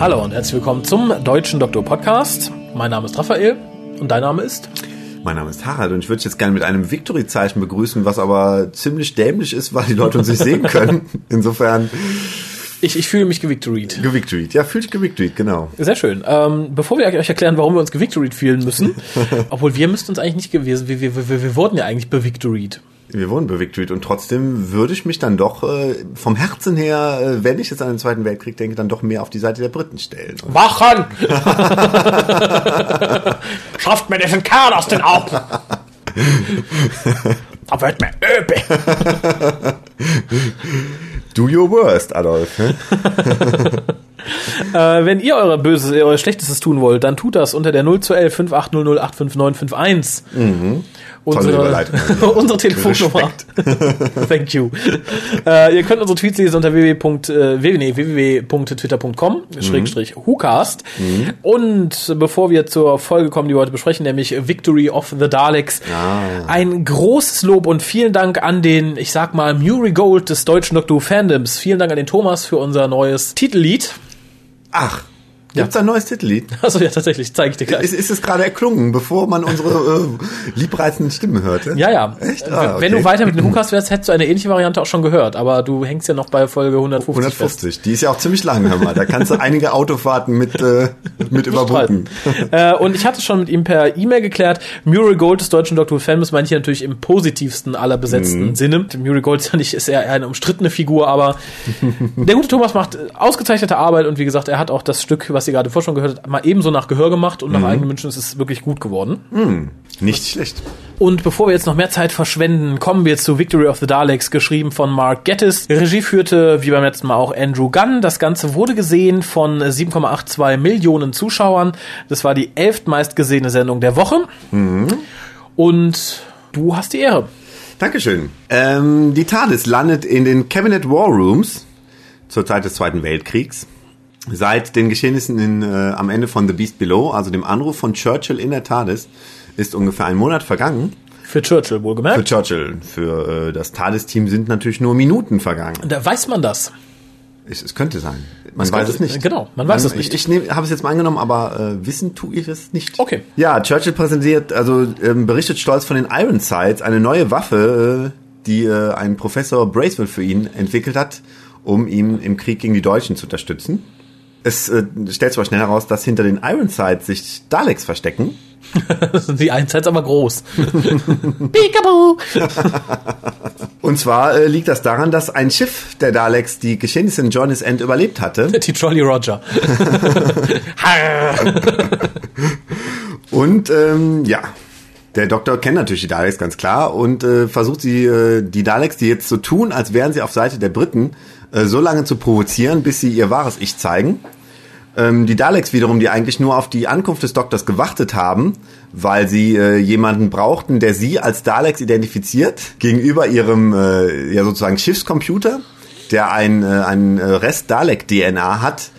Hallo und herzlich willkommen zum Deutschen Doktor Podcast. Mein Name ist Raphael und dein Name ist? Mein Name ist Harald und ich würde dich jetzt gerne mit einem Victory-Zeichen begrüßen, was aber ziemlich dämlich ist, weil die Leute uns nicht sehen können. Insofern. Ich, ich fühle mich gewictoried. Gewictoried, ja, fühle ich gewictoried, genau. Sehr schön. Ähm, bevor wir euch erklären, warum wir uns gewictoried fühlen müssen, obwohl wir müssten uns eigentlich nicht gewesen, wir, wir, wir, wir wurden ja eigentlich bewictoried. Wir wurden bewictoried und trotzdem würde ich mich dann doch äh, vom Herzen her, äh, wenn ich jetzt an den Zweiten Weltkrieg denke, dann doch mehr auf die Seite der Briten stellen. Wachen! Schafft mir diesen Kerl aus den Augen! da wird mir öbe! Do your worst, Adolf. Ne? äh, wenn ihr eure Böses, euer Schlechtestes tun wollt, dann tut das unter der 0 zu 11 5800 85951. Mhm. Unsere, unsere Telefonnummer. Thank you. Äh, ihr könnt unsere Tweets lesen unter www.twitter.com äh, Schrägstrich WhoCast. Mhm. Und bevor wir zur Folge kommen, die wir heute besprechen, nämlich Victory of the Daleks, ah. ein großes Lob und vielen Dank an den, ich sag mal, Muri Gold des deutschen Doctor Fandoms. Vielen Dank an den Thomas für unser neues Titellied. Ach, Gibt's ja. ein neues Titellied? Also ja, tatsächlich, zeige ich dir gleich. Ist, ist es gerade erklungen, bevor man unsere äh, liebreizenden Stimmen hörte? Ja, ja. Echt? Ah, okay. Wenn du weiter mit dem Hukas wärst, hättest du eine ähnliche Variante auch schon gehört, aber du hängst ja noch bei Folge 150 150, fest. die ist ja auch ziemlich lang, hör mal. Da kannst du einige Autofahrten mit, äh, mit überbrücken. äh, und ich hatte schon mit ihm per E-Mail geklärt, Muriel Gold des deutschen Dr. Fanbus meine ich natürlich im positivsten aller besetzten mhm. Sinne. Muriel Gold ist ja nicht, ist eher eine umstrittene Figur, aber der gute Thomas macht ausgezeichnete Arbeit und wie gesagt, er hat auch das Stück, was ihr gerade vorher schon gehört habt, mal ebenso nach Gehör gemacht und nach mhm. eigenen Wünschen ist es wirklich gut geworden. Mhm. Nicht schlecht. Und bevor wir jetzt noch mehr Zeit verschwenden, kommen wir zu Victory of the Daleks, geschrieben von Mark Gettis. Regie führte, wie beim letzten Mal, auch Andrew Gunn. Das Ganze wurde gesehen von 7,82 Millionen Zuschauern. Das war die elft meistgesehene Sendung der Woche. Mhm. Und du hast die Ehre. Dankeschön. Ähm, die TARDIS landet in den Cabinet War Rooms zur Zeit des Zweiten Weltkriegs. Seit den Geschehnissen in, äh, am Ende von The Beast Below, also dem Anruf von Churchill in der TARDIS, ist ungefähr ein Monat vergangen. Für Churchill wohlgemerkt. Für Churchill. Für äh, das TARDIS-Team sind natürlich nur Minuten vergangen. Da weiß man das. Es, es könnte sein. Man es weiß könnte, es nicht. Genau, man weiß man, es nicht. Ich, ich habe es jetzt mal angenommen, aber äh, wissen tue ich es nicht. Okay. Ja, Churchill präsentiert, also ähm, berichtet stolz von den Ironsides, eine neue Waffe, äh, die äh, ein Professor Bracewell für ihn entwickelt hat, um ihn im Krieg gegen die Deutschen zu unterstützen es äh, stellt sich aber schnell heraus, dass hinter den Ironsides sich Daleks verstecken. die Ironsides aber groß. Peekaboo! Und zwar äh, liegt das daran, dass ein Schiff der Daleks die Geschehnisse in Johnny's End überlebt hatte. Die Trolley Roger. Und ähm, ja, der Doktor kennt natürlich die Daleks ganz klar und äh, versucht sie, äh, die Daleks, die jetzt so tun, als wären sie auf Seite der Briten, äh, so lange zu provozieren, bis sie ihr wahres Ich zeigen. Ähm, die Daleks wiederum, die eigentlich nur auf die Ankunft des Doktors gewartet haben, weil sie äh, jemanden brauchten, der sie als Daleks identifiziert, gegenüber ihrem äh, ja sozusagen Schiffscomputer, der ein, äh, ein Rest Dalek-DNA hat,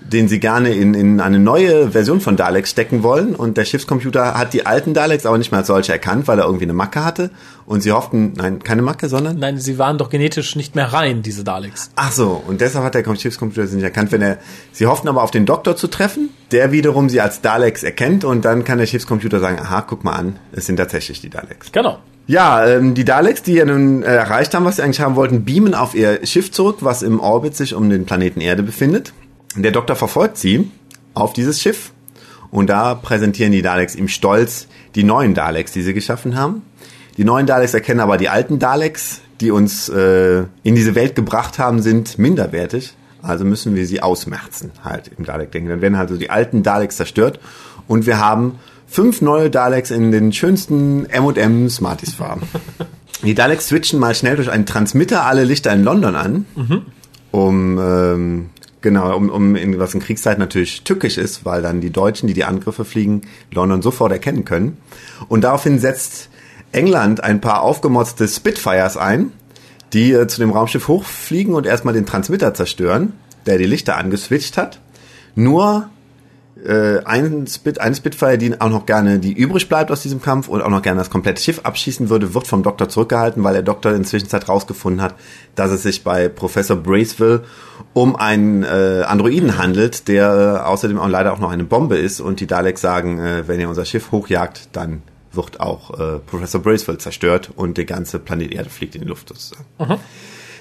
den sie gerne in, in eine neue Version von Daleks stecken wollen. Und der Schiffscomputer hat die alten Daleks aber nicht mehr als solche erkannt, weil er irgendwie eine Macke hatte. Und sie hofften, nein, keine Macke, sondern? Nein, sie waren doch genetisch nicht mehr rein, diese Daleks. Ach so, und deshalb hat der Schiffscomputer sie nicht erkannt. Wenn er, sie hofften aber auf den Doktor zu treffen, der wiederum sie als Daleks erkennt und dann kann der Schiffscomputer sagen, aha, guck mal an, es sind tatsächlich die Daleks. Genau. Ja, ähm, die Daleks, die ja nun äh, erreicht haben, was sie eigentlich haben wollten, beamen auf ihr Schiff zurück, was im Orbit sich um den Planeten Erde befindet. Der Doktor verfolgt sie auf dieses Schiff und da präsentieren die Daleks ihm stolz die neuen Daleks, die sie geschaffen haben. Die neuen Daleks erkennen aber die alten Daleks, die uns äh, in diese Welt gebracht haben, sind minderwertig. Also müssen wir sie ausmerzen, halt im Dalek-Denken. Dann werden also die alten Daleks zerstört und wir haben fünf neue Daleks in den schönsten M&M Smarties-Farben. Die Daleks switchen mal schnell durch einen Transmitter alle Lichter in London an, mhm. um ähm, Genau, um, um in, was in Kriegszeit natürlich tückisch ist, weil dann die Deutschen, die die Angriffe fliegen, London sofort erkennen können. Und daraufhin setzt England ein paar aufgemotzte Spitfires ein, die äh, zu dem Raumschiff hochfliegen und erstmal den Transmitter zerstören, der die Lichter angeswitcht hat. Nur äh, ein, Spit, eine Spitfire, die auch noch gerne, die übrig bleibt aus diesem Kampf und auch noch gerne das komplette Schiff abschießen würde, wird vom Doktor zurückgehalten, weil der Doktor in der Zwischenzeit rausgefunden hat, dass es sich bei Professor Braceville um einen äh, Androiden handelt, der äh, außerdem auch leider auch noch eine Bombe ist und die Daleks sagen, äh, wenn ihr unser Schiff hochjagt, dann wird auch äh, Professor Braceville zerstört und der ganze Planet Erde fliegt in die Luft sozusagen. Mhm.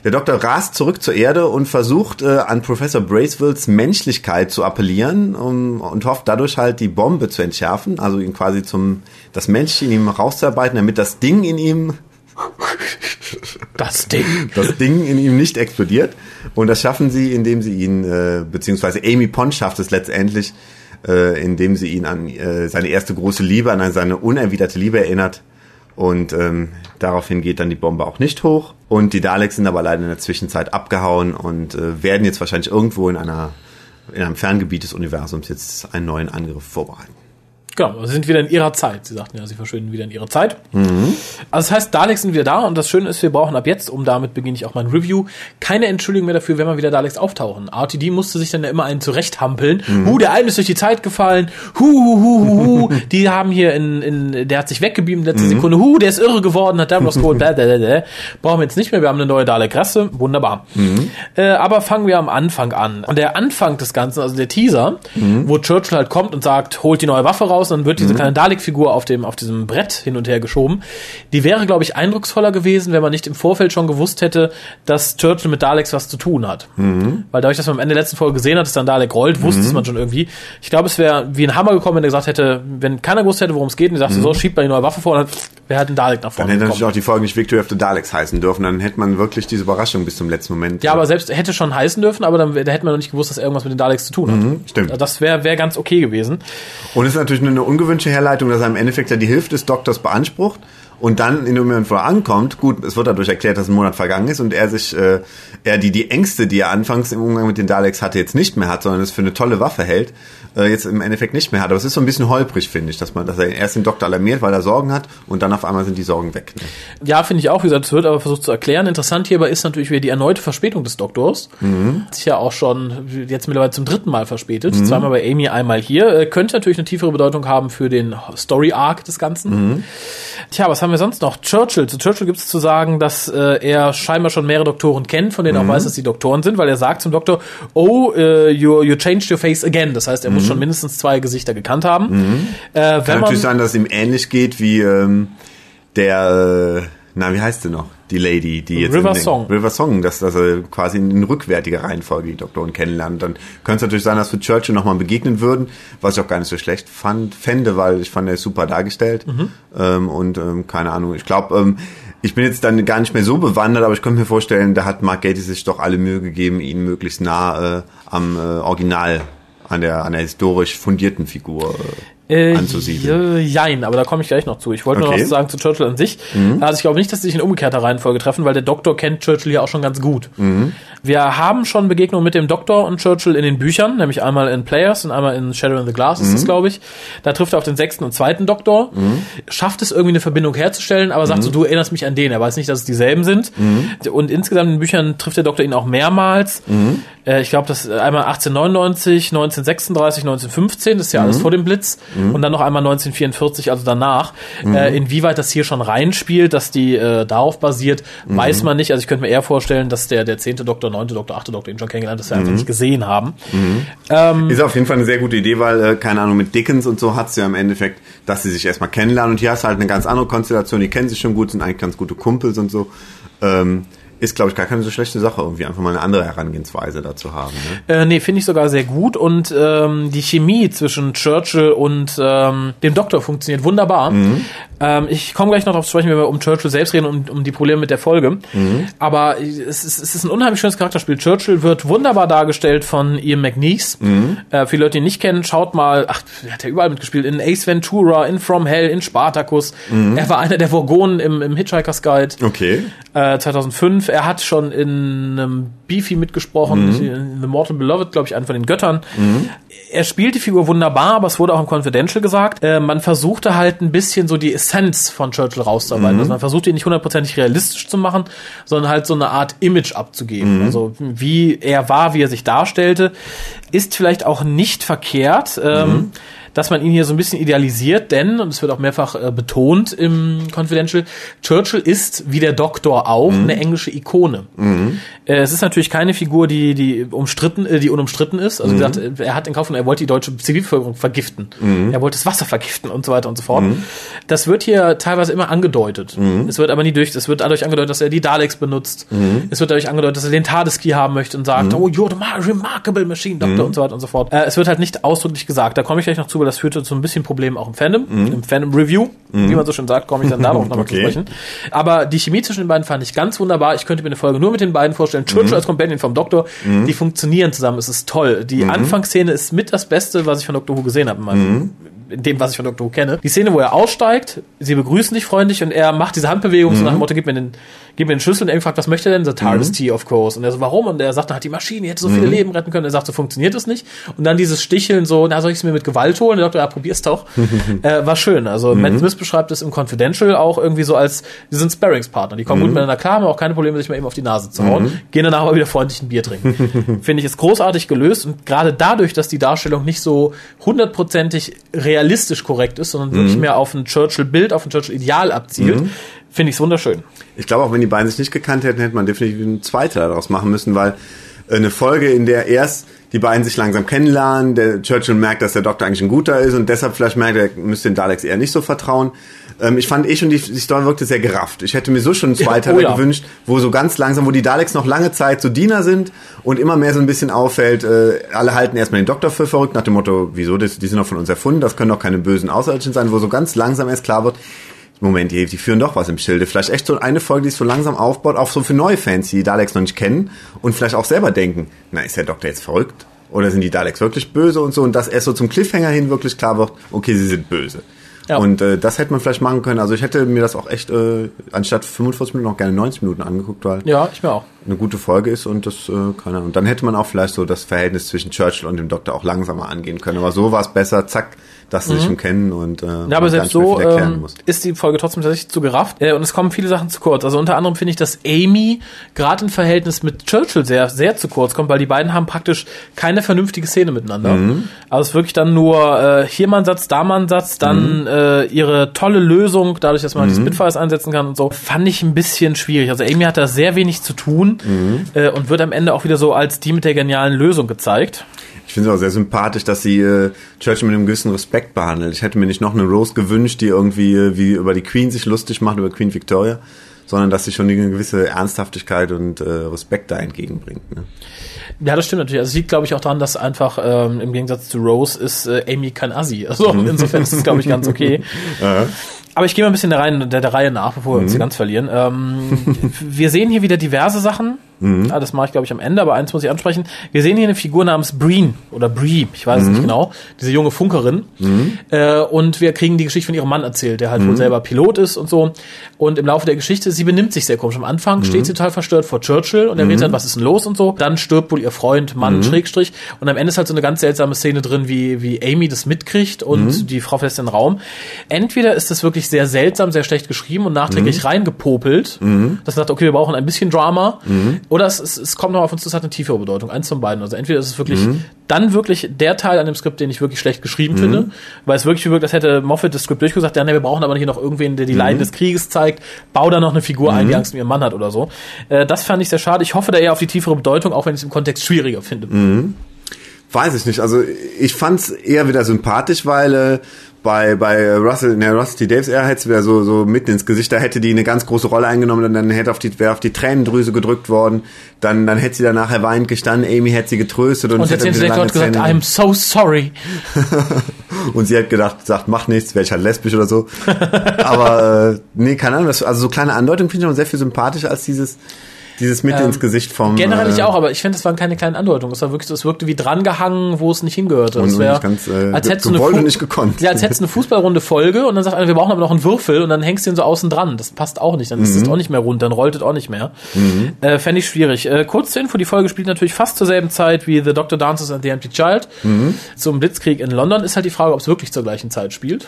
Der Doktor rast zurück zur Erde und versucht äh, an Professor Bracevilles Menschlichkeit zu appellieren um, und hofft dadurch halt die Bombe zu entschärfen, also ihn quasi zum das Mensch in ihm rauszuarbeiten, damit das Ding in ihm das Ding. Das Ding in ihm nicht explodiert. Und das schaffen sie, indem sie ihn äh, beziehungsweise Amy Pond schafft es letztendlich, äh, indem sie ihn an äh, seine erste große Liebe, an seine unerwiderte Liebe erinnert und ähm, daraufhin geht dann die Bombe auch nicht hoch. Und die Daleks sind aber leider in der Zwischenzeit abgehauen und äh, werden jetzt wahrscheinlich irgendwo in einer in einem Ferngebiet des Universums jetzt einen neuen Angriff vorbereiten. Genau, sie sind wieder in ihrer Zeit. Sie sagten ja, sie verschwinden wieder in ihre Zeit. Mhm. Also das heißt, Daleks sind wieder da und das Schöne ist, wir brauchen ab jetzt, um damit beginne ich auch mein Review, keine Entschuldigung mehr dafür, wenn mal wieder Daleks auftauchen. RTD musste sich dann ja immer einen zurechthampeln. Mhm. Hu, der eine ist durch die Zeit gefallen. Hu, hu, hu, hu, hu. die haben hier in, in, der hat sich weggebeamt letzte mhm. Sekunde. Hu, der ist irre geworden, hat Davros geholt. Brauchen wir jetzt nicht mehr, wir haben eine neue Dalek-Rasse. Wunderbar. Mhm. Äh, aber fangen wir am Anfang an. Und der Anfang des Ganzen, also der Teaser, mhm. wo Churchill halt kommt und sagt, holt die neue Waffe raus, raus, dann wird diese mhm. kleine Dalek-Figur auf dem, auf diesem Brett hin und her geschoben. Die wäre, glaube ich, eindrucksvoller gewesen, wenn man nicht im Vorfeld schon gewusst hätte, dass Churchill mit Daleks was zu tun hat. Mhm. Weil dadurch, dass man am Ende der letzten Folge gesehen hat, dass dann Dalek rollt, wusste mhm. es man schon irgendwie. Ich glaube, es wäre wie ein Hammer gekommen, wenn er gesagt hätte, wenn keiner gewusst hätte, worum es geht, und sagte, mhm. so, schiebt mal die neue Waffe vor, dann wäre halt ein Dalek nach vorne Dann hätte natürlich auch die Folge nicht Victory of the Daleks heißen dürfen, dann hätte man wirklich diese Überraschung bis zum letzten Moment. Ja, aber selbst hätte schon heißen dürfen, aber dann da hätte man noch nicht gewusst, dass er irgendwas mit den Daleks zu tun hat. Mhm, stimmt. Also das wäre wär ganz okay gewesen. Und es ist natürlich eine ungewöhnliche Herleitung, dass er im Endeffekt ja die Hilfe des Doktors beansprucht und dann in dem Moment, wo er ankommt, gut, es wird dadurch erklärt, dass ein Monat vergangen ist und er sich, äh, er die, die Ängste, die er anfangs im Umgang mit den Daleks hatte, jetzt nicht mehr hat, sondern es für eine tolle Waffe hält, äh, jetzt im Endeffekt nicht mehr hat. Aber es ist so ein bisschen holprig, finde ich, dass man, dass er erst den Doktor alarmiert, weil er Sorgen hat und dann auf einmal sind die Sorgen weg. Ne? Ja, finde ich auch, wie gesagt, es wird aber versucht zu erklären. Interessant hierbei ist natürlich wieder die erneute Verspätung des Doktors. Mhm. Sich ja auch schon jetzt mittlerweile zum dritten Mal verspätet. Mhm. Zweimal bei Amy, einmal hier. Äh, könnte natürlich eine tiefere Bedeutung haben für den Story Arc des Ganzen. Mhm. Tja, was haben wir sonst noch? Churchill. Zu Churchill gibt es zu sagen, dass äh, er scheinbar schon mehrere Doktoren kennt, von denen mhm. auch weiß, dass die Doktoren sind, weil er sagt zum Doktor, oh, uh, you, you changed your face again. Das heißt, er mhm. muss schon mindestens zwei Gesichter gekannt haben. Mhm. Äh, Kann natürlich sein, dass es ihm ähnlich geht wie ähm, der, äh, na, wie heißt sie noch? Die Lady, die jetzt River Song. River Song, dass, dass er quasi in rückwärtiger Reihenfolge die Doktoren kennenlernt. Dann könnte es natürlich sein, dass wir Churchill nochmal begegnen würden, was ich auch gar nicht so schlecht fand, fände, weil ich fand, er ist super dargestellt. Mhm. Ähm, und ähm, keine Ahnung, ich glaube, ähm, ich bin jetzt dann gar nicht mehr so bewandert, aber ich könnte mir vorstellen, da hat Mark Gatiss sich doch alle Mühe gegeben, ihn möglichst nah äh, am äh, Original an der, an der historisch fundierten Figur äh, anzusiedeln. Jein, aber da komme ich gleich noch zu. Ich wollte okay. nur noch was sagen zu Churchill an sich. Mhm. Also ich glaube nicht, dass sie sich in umgekehrter Reihenfolge treffen, weil der Doktor kennt Churchill ja auch schon ganz gut. Mhm. Wir haben schon Begegnungen mit dem Doktor und Churchill in den Büchern, nämlich einmal in Players und einmal in Shadow in the Glass ist mhm. das, glaube ich. Da trifft er auf den sechsten und zweiten Doktor, mhm. schafft es irgendwie eine Verbindung herzustellen, aber sagt mhm. so, du erinnerst mich an den. Er weiß nicht, dass es dieselben sind. Mhm. Und insgesamt in den Büchern trifft der Doktor ihn auch mehrmals. Äh, ich glaube, das einmal 1899, 1936, 1915, das ist ja alles vor dem Blitz mhm. und dann noch einmal 1944, also danach. Mhm. Äh, inwieweit das hier schon reinspielt, dass die äh, darauf basiert, mhm. weiß man nicht. Also ich könnte mir eher vorstellen, dass der der zehnte Doktor, neunte Doktor, achte Doktor ihn schon kennengelernt, dass wir einfach mhm. nicht gesehen haben. Mhm. Ähm, ist auf jeden Fall eine sehr gute Idee, weil äh, keine Ahnung mit Dickens und so hat's ja im Endeffekt, dass sie sich erstmal kennenlernen und hier hast du halt eine ganz andere Konstellation. Die kennen sich schon gut, sind eigentlich ganz gute Kumpels und so. Ähm, ist, glaube ich, gar keine so schlechte Sache, irgendwie einfach mal eine andere Herangehensweise dazu haben. Ne, äh, nee, finde ich sogar sehr gut. Und ähm, die Chemie zwischen Churchill und ähm, dem Doktor funktioniert wunderbar. Mhm. Ähm, ich komme gleich noch darauf zu sprechen, wenn wir um Churchill selbst reden und um, die Probleme mit der Folge. Mhm. Aber es ist, es ist ein unheimlich schönes Charakterspiel. Churchill wird wunderbar dargestellt von Ian McNeese. Mhm. Äh, viele Leute, die ihn nicht kennen, schaut mal, ach, er hat ja überall mitgespielt, in Ace Ventura, in From Hell, in Spartacus. Mhm. Er war einer der Vorgonen im, im Hitchhiker's Guide. Okay. Äh, 2005. Er hat schon in einem Beefy mitgesprochen, mhm. in The Mortal Beloved, glaube ich, einen von den Göttern. Mhm. Er spielt die Figur wunderbar, aber es wurde auch im Confidential gesagt. Äh, man versuchte halt ein bisschen so die Essenz von Churchill rauszuarbeiten. Mhm. Also man versucht ihn nicht hundertprozentig realistisch zu machen, sondern halt so eine Art Image abzugeben. Mhm. Also wie er war, wie er sich darstellte, ist vielleicht auch nicht verkehrt. Ähm, mhm dass man ihn hier so ein bisschen idealisiert, denn, und es wird auch mehrfach äh, betont im Confidential, Churchill ist, wie der Doktor auch, mhm. eine englische Ikone. Mhm. Äh, es ist natürlich keine Figur, die, die umstritten, äh, die unumstritten ist. Also mhm. gesagt, er hat in Kauf und er wollte die deutsche Zivilbevölkerung vergiften. Mhm. Er wollte das Wasser vergiften und so weiter und so fort. Mhm. Das wird hier teilweise immer angedeutet. Mhm. Es wird aber nie durch, es wird dadurch angedeutet, dass er die Daleks benutzt. Es wird dadurch angedeutet, dass er den Tadeski haben möchte und sagt, oh, you're the remarkable machine, Doctor und so weiter und so fort. Äh, es wird halt nicht ausdrücklich gesagt. Da komme ich gleich noch zu, das führte zu ein bisschen Problemen auch im Fandom, mhm. im Fandom Review, mhm. wie man so schön sagt, komme ich dann darauf nochmal okay. zu sprechen. Aber die Chemie zwischen den beiden fand ich ganz wunderbar. Ich könnte mir eine Folge nur mit den beiden vorstellen. Churchill mhm. als Companion vom Doktor, mhm. die funktionieren zusammen. Es ist toll. Die mhm. Anfangsszene ist mit das Beste, was ich von Doctor Who gesehen habe in meinem mhm in dem, was ich von Dr. Who kenne. Die Szene, wo er aussteigt, sie begrüßen dich freundlich und er macht diese Handbewegung mhm. so nach dem Motto, gib mir den, gib mir den Schlüssel und er fragt, was möchte er denn? The TARDIS mhm. Tea, of course. Und er so, warum? Und er sagt, hat die Maschine, die hätte so viele mhm. Leben retten können. Er sagt, so funktioniert es nicht. Und dann dieses Sticheln so, na, soll ich es mir mit Gewalt holen? Der Doktor, ja, probier's doch. äh, war schön. Also mhm. Matt Smith beschreibt es im Confidential auch irgendwie so als, die sind Sparringspartner. Die kommen gut mhm. miteinander klar, haben auch keine Probleme, sich mal eben auf die Nase zu hauen. Mhm. Gehen danach aber wieder freundlich ein Bier trinken. Finde ich es großartig gelöst und gerade dadurch, dass die Darstellung nicht so hundertprozentig realistisch korrekt ist, sondern wirklich mhm. mehr auf ein Churchill-Bild, auf ein Churchill-Ideal abzielt, mhm. Finde ich es wunderschön. Ich glaube, auch wenn die beiden sich nicht gekannt hätten, hätte man definitiv einen zweiten daraus machen müssen, weil äh, eine Folge, in der erst die beiden sich langsam kennenlernen, der Churchill merkt, dass der Doktor eigentlich ein guter ist und deshalb vielleicht merkt, er müsste den Daleks eher nicht so vertrauen. Ähm, ich fand eh schon, die, die Story wirkte sehr gerafft. Ich hätte mir so schon einen zweiten ja, oh ja. gewünscht, wo so ganz langsam, wo die Daleks noch lange Zeit so Diener sind und immer mehr so ein bisschen auffällt, äh, alle halten erstmal den Doktor für verrückt, nach dem Motto, wieso, die sind doch von uns erfunden, das können doch keine bösen Außerirdischen sein, wo so ganz langsam erst klar wird, Moment, die, die führen doch was im Schilde. Vielleicht echt so eine Folge, die es so langsam aufbaut, auch so für neue Fans, die Daleks noch nicht kennen und vielleicht auch selber denken, na, ist der Doktor jetzt verrückt? Oder sind die Daleks wirklich böse und so? Und dass erst so zum Cliffhanger hin wirklich klar wird, okay, sie sind böse. Ja. Und äh, das hätte man vielleicht machen können. Also ich hätte mir das auch echt äh, anstatt 45 Minuten auch gerne 90 Minuten angeguckt, weil ja, ich mir auch. eine gute Folge ist und das äh, kann er. Und dann hätte man auch vielleicht so das Verhältnis zwischen Churchill und dem Doktor auch langsamer angehen können. Aber so war es besser, zack, dass sie mhm. sich schon kennen und äh, ja, aber selbst so ähm, ist die Folge trotzdem tatsächlich zu gerafft äh, und es kommen viele Sachen zu kurz. Also unter anderem finde ich, dass Amy gerade im Verhältnis mit Churchill sehr sehr zu kurz kommt, weil die beiden haben praktisch keine vernünftige Szene miteinander. Mhm. Also es ist wirklich dann nur äh, hier mal ein Satz, da mal ein Satz, dann mhm. äh, ihre tolle Lösung, dadurch, dass man mhm. die Spitfires einsetzen kann und so, fand ich ein bisschen schwierig. Also Amy hat da sehr wenig zu tun mhm. äh, und wird am Ende auch wieder so als die mit der genialen Lösung gezeigt. Ich finde es auch sehr sympathisch, dass sie äh, Churchill mit einem gewissen Respekt behandelt. Ich hätte mir nicht noch eine Rose gewünscht, die irgendwie äh, wie über die Queen sich lustig macht, über Queen Victoria, sondern dass sie schon eine gewisse Ernsthaftigkeit und äh, Respekt da entgegenbringt. Ne? Ja, das stimmt natürlich. Also es liegt, glaube ich, auch daran, dass einfach ähm, im Gegensatz zu Rose ist äh, Amy kein Assi. Also insofern ist es, glaube ich, ganz okay. Aber ich gehe mal ein bisschen der, Reihe, der, der Reihe nach, bevor wir uns hier mhm. ganz verlieren. Ähm, wir sehen hier wieder diverse Sachen. Mhm. Ah, das mache ich, glaube ich, am Ende, aber eins muss ich ansprechen. Wir sehen hier eine Figur namens Breen oder Bree, ich weiß mhm. es nicht mhm. genau, diese junge Funkerin. Mhm. Äh, und wir kriegen die Geschichte von ihrem Mann erzählt, der halt wohl mhm. selber Pilot ist und so. Und im Laufe der Geschichte, sie benimmt sich sehr komisch. Am Anfang steht sie total verstört vor Churchill und er redet dann, was ist denn los und so. Dann stirbt wohl ihr Freund, Mann, Schrägstrich. Und am Ende ist halt so eine ganz seltsame Szene drin, wie, wie Amy das mitkriegt und die Frau verlässt den Raum. Entweder ist das wirklich sehr seltsam, sehr schlecht geschrieben und nachträglich reingepopelt, dass man sagt, okay, wir brauchen ein bisschen Drama. Oder es, es, es kommt noch auf uns, das hat eine tiefere Bedeutung. Eins von beiden. Also entweder ist es wirklich mhm. dann wirklich der Teil an dem Skript, den ich wirklich schlecht geschrieben mhm. finde, weil es wirklich wirkt, als hätte Moffat das Skript durchgesagt, ja, nee, wir brauchen aber hier noch irgendwen, der die mhm. Leiden des Krieges zeigt, bau da noch eine Figur ein, die mhm. Angst um ihren Mann hat oder so. Äh, das fand ich sehr schade. Ich hoffe da eher auf die tiefere Bedeutung, auch wenn ich es im Kontext schwieriger finde. Weiß ich nicht. Also ich fand's eher wieder sympathisch, weil äh, bei, bei Russell, ne, Russell T. Davis, er hätte wieder so, so mitten ins Gesicht, da hätte die eine ganz große Rolle eingenommen und dann hätte auf die, wäre auf die Tränendrüse gedrückt worden, dann, dann hätte sie dann nachher weinend gestanden, Amy hätte sie getröstet und, Und hätte lange dort gesagt, Tränen- I'm so sorry. und sie hat gedacht, sagt, mach nichts, wäre ich halt lesbisch oder so. Aber äh, nee, keine Ahnung, das, also so kleine Andeutungen finde ich schon sehr viel sympathischer als dieses, dieses mit ins Gesicht vom. Ähm, Generell ich äh, auch, aber ich finde, das waren keine kleinen Andeutungen. Es war wirklich, es wirkte wie drangehangen, wo es nicht hingehörte. Und Es wär, ganz, äh, als hättest du eine und nicht gekonnt. Ja, als hättest du eine Fußballrunde Folge und dann sagt einer, wir brauchen aber noch einen Würfel und dann hängst du ihn so außen dran. Das passt auch nicht. Dann ist Mhm. es auch nicht mehr rund, dann rollt es auch nicht mehr. Äh, Fände ich schwierig. Äh, kurz zur Info, die Folge spielt natürlich fast zur selben Zeit wie The Doctor Dances and the Empty Child. Mhm. Zum Blitzkrieg in London ist halt die Frage, ob es wirklich zur gleichen Zeit spielt.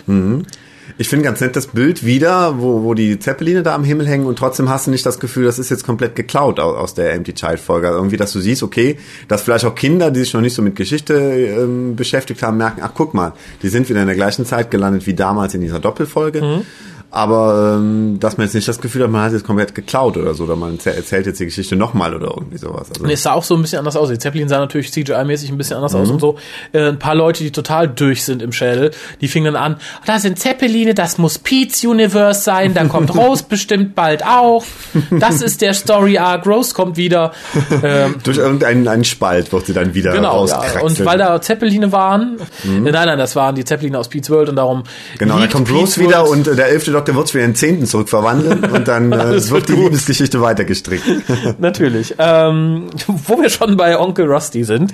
Ich finde ganz nett das Bild wieder, wo, wo die Zeppeline da am Himmel hängen und trotzdem hast du nicht das Gefühl, das ist jetzt komplett geklaut aus, aus der Empty Child Folge. Also irgendwie, dass du siehst, okay, dass vielleicht auch Kinder, die sich noch nicht so mit Geschichte ähm, beschäftigt haben, merken, ach guck mal, die sind wieder in der gleichen Zeit gelandet wie damals in dieser Doppelfolge. Aber ähm, dass man jetzt nicht das Gefühl hat, man hat jetzt komplett geklaut oder so, oder man erzäh- erzählt jetzt die Geschichte nochmal oder irgendwie sowas. Also, Und es sah auch so ein bisschen anders aus. Die Zeppelin sah natürlich CGI-mäßig ein bisschen anders aus Mhm. und so. Äh, ein paar Leute, die total durch sind im Schädel, die fingen dann an, da sind Zeppeline, das muss Pete's Universe sein, da kommt Rose bestimmt bald auch. Das ist der Story Arc, Rose kommt wieder. Ähm, durch irgendeinen einen Spalt wird sie dann wieder Genau, ja. und weil da Zeppeline waren, äh, nein, nein, das waren die Zeppeline aus Pete's World und darum Genau, dann liegt kommt Pete's Rose wieder World- und äh, der elfte Wird wieder in den zehnten zurückverwandeln und dann äh, wird die gut. Liebesgeschichte weitergestrickt. Natürlich. Ähm, wo wir schon bei Onkel Rusty sind.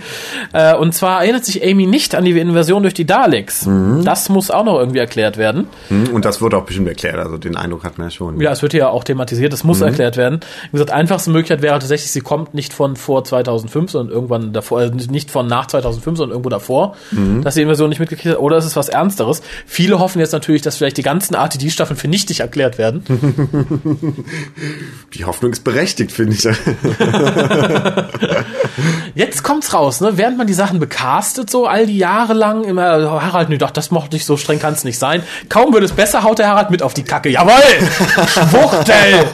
Äh, und zwar erinnert sich Amy nicht an die Invasion durch die Daleks. Mhm. Das muss auch noch irgendwie erklärt werden. Hm, Und das wird auch bestimmt erklärt, also den Eindruck hat man ja schon. Ja, es wird ja auch thematisiert, das Mhm. muss erklärt werden. Wie gesagt, einfachste Möglichkeit wäre tatsächlich, sie kommt nicht von vor 2005, sondern irgendwann davor, äh, nicht von nach 2005, sondern irgendwo davor, Mhm. dass die Invasion nicht mitgekriegt hat, oder es ist was Ernsteres. Viele hoffen jetzt natürlich, dass vielleicht die ganzen RTD-Staffeln für nichtig erklärt werden. Die Hoffnung ist berechtigt, finde ich. Jetzt kommt's raus, ne? Während man die Sachen becastet, so all die Jahre lang, immer, oh, Harald, nee, doch, das mochte ich, so streng kann's nicht sein. Kaum wird es besser, haut der Harald mit auf die Kacke. Jawoll! Schwuchtel!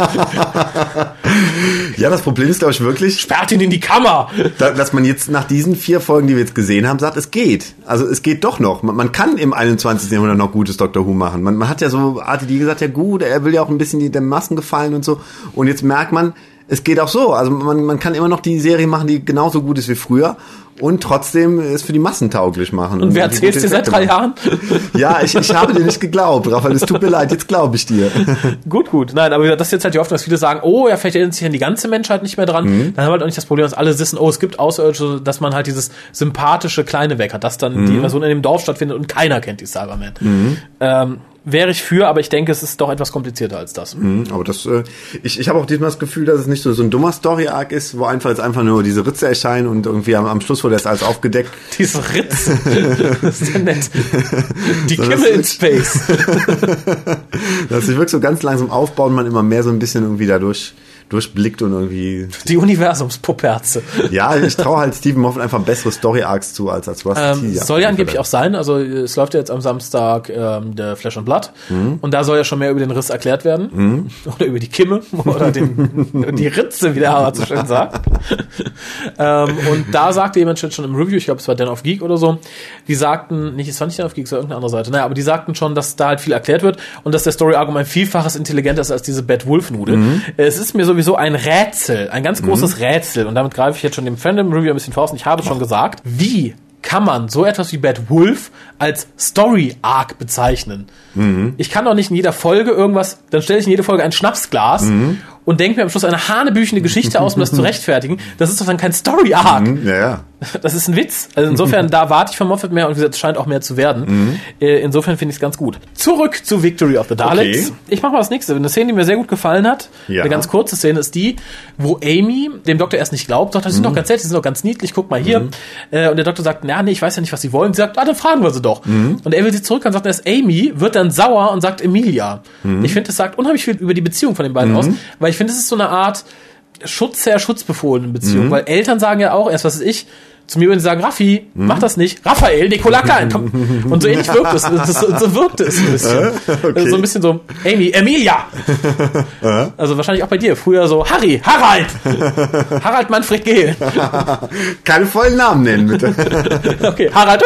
ja, das Problem ist, glaube ich, wirklich, Sperrt ihn in die Kammer! da, dass man jetzt nach diesen vier Folgen, die wir jetzt gesehen haben, sagt, es geht. Also es geht doch noch. Man, man kann im 21. Jahrhundert noch gutes Doctor Who machen. Man, man hat ja so RTD gesagt, ja gut, er will ja auch ein bisschen die, den Massen gefallen und so. Und jetzt merkt man, es geht auch so. Also man, man kann immer noch die Serie machen, die genauso gut ist wie früher und trotzdem es für die Massen tauglich machen. Und wer die erzählt's gute dir seit drei. Jahren? Ja, ich, ich habe dir nicht geglaubt, Raphael. Es tut mir leid, jetzt glaube ich dir. Gut, gut. Nein, aber das ist jetzt halt die Hoffnung, dass viele sagen, oh, ja, vielleicht erinnert sich an die ganze Menschheit nicht mehr dran. Mhm. Dann haben wir halt auch nicht das Problem, dass alle wissen, oh, es gibt Außerirdische, dass man halt dieses sympathische Kleine weg hat, dass dann Mhm. die Invasion in dem Dorf stattfindet und keiner kennt die Cybermen. Ähm, wäre ich für, aber ich denke, es ist doch etwas komplizierter als das. Mhm, Aber das, äh, ich, ich habe auch diesmal das Gefühl, dass es nicht so, so ein dummer Story-Arc ist, wo einfach jetzt einfach nur diese Ritze erscheinen und irgendwie am, am Schluss wurde das alles aufgedeckt. Diese Ritze. das ist ja nett. Die So, das Kimme in Space. Dass sich wirklich so ganz langsam aufbauen, man immer mehr so ein bisschen irgendwie dadurch durchblickt und irgendwie. Die Universumspoperze. Ja, ich traue halt Stephen Moffat einfach bessere Story-Arcs zu als als Rusty Ähm, T. soll ja angeblich auch sein. Also es läuft ja jetzt am Samstag ähm, der Flesh and Blood Mhm. und da soll ja schon mehr über den Riss erklärt werden oder über die Kimme oder den, die Ritze, wie der Harald so schön sagt. ähm, und da sagte jemand schon im Review, ich glaube es war Dan of Geek oder so, die sagten, nicht, es war nicht Dan of Geek, es war irgendeine andere Seite, naja, aber die sagten schon, dass da halt viel erklärt wird und dass der Story-Arc um ein Vielfaches intelligenter ist als diese Bad Wolf-Nudel. Mhm. Es ist mir sowieso ein Rätsel, ein ganz großes Rätsel. Und damit greife ich jetzt schon dem Fandom-Review ein bisschen voraus. Und ich habe schon gesagt, wie kann man so etwas wie Bad Wolf als Story Arc bezeichnen? Ich kann doch nicht in jeder Folge irgendwas, dann stelle ich in jede Folge ein Schnapsglas und denke mir am Schluss eine hanebüchende Geschichte aus, um das zu rechtfertigen. Das ist doch dann kein Story Arc. Ja, ja. Das ist ein Witz. Also insofern, da warte ich von Moffat mehr und wie gesagt, es scheint auch mehr zu werden. Äh, insofern finde ich es ganz gut. Zurück zu Victory of the Daleks. Okay. Ich mache mal das nächste. Eine Szene, die mir sehr gut gefallen hat, Ja. eine ganz kurze Szene ist die, wo Amy dem Doktor erst nicht glaubt, sagt, die sind doch ganz nett, die sind doch ganz niedlich, guck mal hier. Äh, und der Doktor sagt, ja, nee, ich weiß ja nicht, was sie wollen. Sie sagt, ah, dann fragen wir sie doch. Und er will sie zurück und sagt, erst Amy wird dann sauer und sagt Emilia. Ich finde, das sagt unheimlich viel über die Beziehung von den beiden aus, weil ich finde, es ist so eine Art, Schutzherr, Schutzbefohlenen Beziehung, weil Eltern sagen ja auch, erst was ist ich, zu mir würden sie sagen, Raffi, mach das nicht. Raphael, Nikola Klein, komm. Und so ähnlich wirkt es. So, so wirkt es ein bisschen. Okay. So ein bisschen so, Amy, Emilia. also wahrscheinlich auch bei dir. Früher so, Harry, Harald. Harald Manfred Gehl. Keine vollen Namen nennen, bitte. Okay, Harald.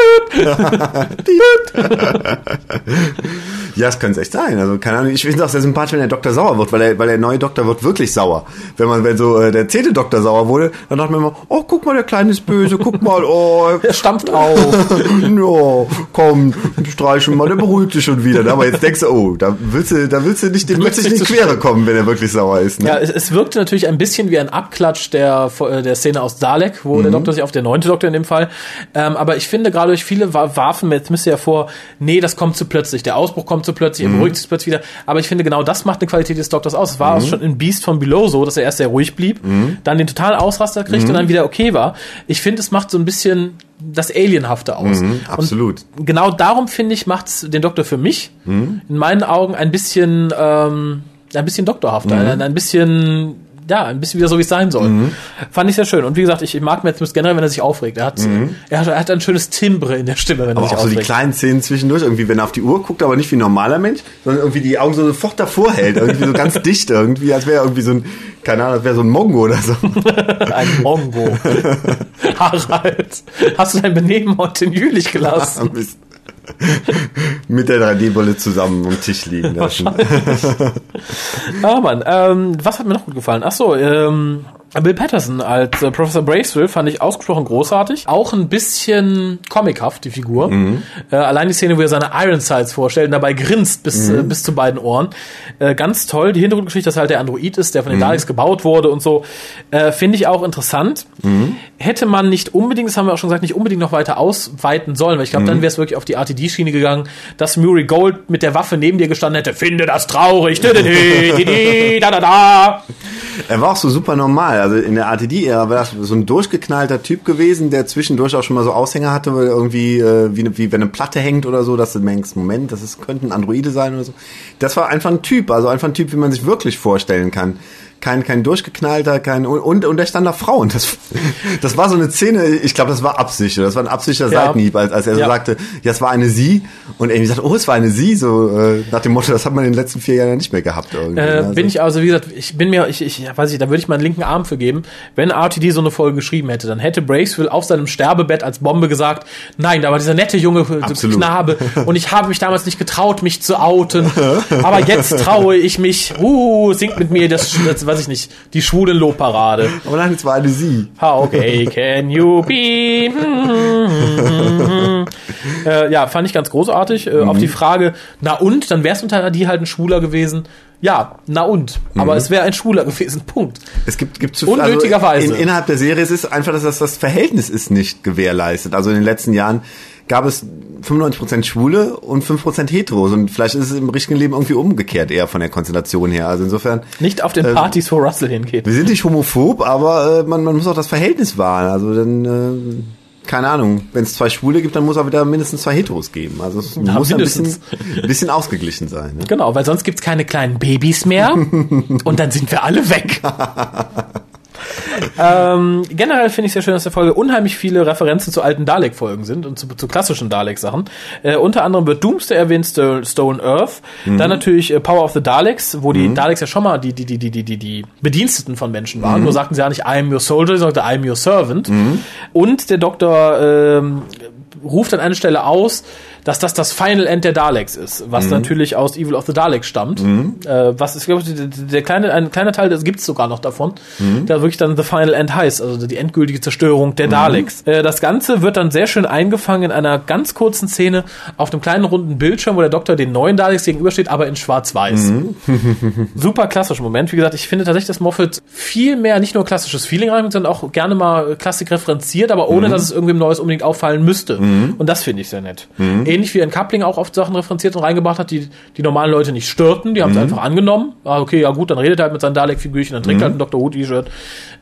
Ja, das könnte es echt sein. Also, keine Ahnung, ich finde es auch sehr sympathisch, wenn der Doktor sauer wird, weil der, weil der neue Doktor wird wirklich sauer. Wenn man, wenn so äh, der zehnte Doktor sauer wurde, dann dachte man immer, oh, guck mal, der Kleine ist böse, guck mal, oh, Er stampft auf. ja, komm, streichen mal, der beruhigt sich schon wieder. Aber jetzt denkst du, oh, da willst du, da willst du nicht, dem willst du nicht in die Quere kommen, wenn er wirklich sauer ist. Ne? Ja, es, es wirkte natürlich ein bisschen wie ein Abklatsch der, äh, der Szene aus Dalek, wo der Doktor sich auf der neunte Doktor in dem Fall. Ähm, aber ich finde gerade durch viele Wa- warfen jetzt müsste ja vor, nee, das kommt zu plötzlich, der Ausbruch kommt zu plötzlich, er beruhigt sich plötzlich wieder. Aber ich finde genau das macht eine Qualität des Doktors aus. Es war auch schon in Beast von Below so, dass er erst sehr ruhig blieb, dann den totalen Ausraster kriegt und dann wieder okay war. Ich finde, es macht so ein bisschen das Alienhafte aus. Mhm, absolut. Und genau darum finde ich macht's den Doktor für mich in meinen Augen ein bisschen ähm, ein bisschen doktorhafter, ein, ein bisschen ja, ein bisschen wieder so, wie es sein soll. Fand ich sehr schön. Und wie gesagt, ich mag Matt Smith generell, wenn er sich aufregt. Er hat, er hat, er hat ein schönes Timbre in der Stimme, wenn er Aber sich auch so die aufregt. kleinen Szenen zwischendurch, irgendwie, wenn er auf die Uhr guckt, aber nicht wie ein normaler Mensch, sondern irgendwie die Augen so sofort davor hält, irgendwie so ganz dicht irgendwie, als wäre er irgendwie so ein, keine Ahnung, als wäre so ein Mongo oder so. ein Mongo. Harald, hast du dein Benehmen heute in Jülich gelassen? Mit der 3D-Brille zusammen am Tisch liegen lassen. Ah, Mann. Ähm, was hat mir noch gut gefallen? Ach so, ähm, Bill Patterson als äh, Professor Bracewell fand ich ausgesprochen großartig. Auch ein bisschen comichaft, die Figur. Äh, allein die Szene, wo er seine Ironsides vorstellt und dabei grinst bis, äh, bis zu beiden Ohren. Äh, ganz toll. Die Hintergrundgeschichte, dass halt der Android ist, der von den Daleks gebaut wurde und so, äh, finde ich auch interessant. Hätte man nicht unbedingt, das haben wir auch schon gesagt, nicht unbedingt noch weiter ausweiten sollen, weil ich glaube, dann wäre es wirklich auf die RTD-Schiene gegangen, dass Murray Gold mit der Waffe neben dir gestanden hätte. Finde das traurig. Da, da, da. Er war auch so super normal. Also in der ATD-Ära war das so ein durchgeknallter Typ gewesen, der zwischendurch auch schon mal so Aushänger hatte, weil irgendwie, äh, wie, ne- wie wenn eine Platte hängt oder so, dass du denkst, Moment, das ist, könnte ein Androide sein oder so. Das war einfach ein Typ, also einfach ein Typ, wie man sich wirklich vorstellen kann. Kein, kein durchgeknallter, kein, und, und, der stand da Frauen. Das, das war so eine Szene, ich glaube, das war Absicht, das war ein absichtlicher Ja. Seitenhieb, als, als er so Ja. sagte, ja, es war eine Sie, und Amy sagt, oh, es war eine Sie, so, äh, nach dem Motto, das hat man in den letzten vier Jahren nicht mehr gehabt, irgendwie. Äh, Also- bin ich also, wie gesagt, ich bin mir, ich, ich weiß ich, da würde ich meinen linken Arm für geben. Wenn RTD so eine Folge geschrieben hätte, dann hätte Braceville auf seinem Sterbebett als Bombe gesagt, nein, da war dieser nette junge äh, Absolut. Knabe und ich habe mich damals nicht getraut, mich zu outen, aber jetzt traue ich mich, uh, singt mit mir das, das weiß ich nicht, die schwulen Lobparade. Aber nein, es war eine Sie. How gay can you be? äh, ja, fand ich ganz großartig. Äh, Auf die Frage, na und, dann wär's unter die halt ein Schwuler gewesen. Ja, na und. Aber es wäre ein Schwuler gewesen. Punkt. Es gibt, gibt zu Unnötigerweise. Also in, innerhalb der Serie es ist einfach, dass das, das Verhältnis ist nicht gewährleistet. Also in den letzten Jahren gab es 95% Schwule und 5% Heteros. Und vielleicht ist es im richtigen Leben irgendwie umgekehrt eher von der Konstellation her. Also insofern, Nicht auf den Ähm, Partys, wo Russell hingeht. wir sind nicht homophob, aber äh, man, man muss auch das Verhältnis wahren. Also dann, äh, keine Ahnung, wenn es zwei Schwule gibt, dann muss auch wieder mindestens zwei Heteros geben. Also es Ja, muss ein bisschen, mindestens. ein bisschen ausgeglichen sein. Ne? Genau, weil sonst gibt's keine kleinen Babys mehr und dann sind wir alle weg. ähm, generell finde ich sehr schön, dass der Folge unheimlich viele Referenzen zu alten Dalek-Folgen sind und zu, zu klassischen Dalek-Sachen. Äh, unter anderem wird Doomsday erwähnt, Sto- Stone Earth. Dann natürlich äh, Power of the Daleks, wo die Daleks ja schon mal die, die, die, die, die, die, die Bediensteten von Menschen waren. Nur sagten sie ja nicht, I am your soldier, sondern I am your servant. Und der Doktor ähm, ruft an einer Stelle aus, dass das das Final End der Daleks ist, was natürlich aus Evil of the Daleks stammt. Äh, was ist, glaube ich, der, der kleine, ein kleiner Teil, das gibt's sogar noch davon, der wirklich dann The Final End heißt, also die endgültige Zerstörung der Daleks. Äh, das Ganze wird dann sehr schön eingefangen in einer ganz kurzen Szene auf einem kleinen runden Bildschirm, wo der Doktor den neuen Daleks gegenübersteht, aber in schwarz-weiß. Super klassischer Moment. Wie gesagt, ich finde tatsächlich, dass Moffat viel mehr nicht nur klassisches Feeling reinbringt, sondern auch gerne mal Klassik referenziert, aber ohne, dass es irgendwem Neues unbedingt auffallen müsste. Und das finde ich sehr nett. Ähnlich wie ein Coupling auch oft Sachen referenziert und reingebracht hat, die die normalen Leute nicht störten. Die haben es einfach angenommen. Ah, okay, ja gut, dann redet er halt mit seinen Dalek-Figürchen, dann trinkt halt ein Dr. Who-T-Shirt,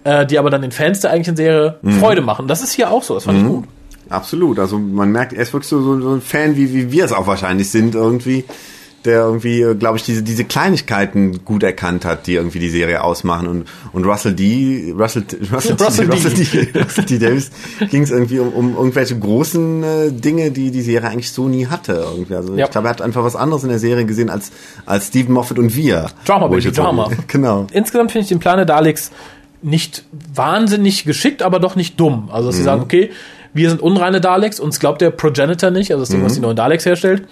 äh, die aber dann den Fans der eigentlichen Serie Freude machen. Das ist hier auch so. Das fand ich gut. Absolut. Also man merkt, er ist wirklich so, so, so ein Fan, wie, wie wir es auch wahrscheinlich sind irgendwie. Der irgendwie, glaube ich, diese, diese Kleinigkeiten gut erkannt hat, die irgendwie die Serie ausmachen. Und, und Russell D. Russell, Russell, Russell, D. Russell, D. Russell D. Davis ging es irgendwie um, um irgendwelche großen äh, Dinge, die die Serie eigentlich so nie hatte. Irgendwie. Also ja. ich glaube, er hat einfach was anderes in der Serie gesehen als, als Stephen Moffat und wir. Drama, Baby, Drama. Genau. Insgesamt finde ich den Plan der Daleks nicht wahnsinnig geschickt, aber doch nicht dumm. Also, dass mhm. sie sagen, okay, wir sind unreine Daleks, uns glaubt der Progenitor nicht, also das Ding, mhm. was die neuen Daleks herstellt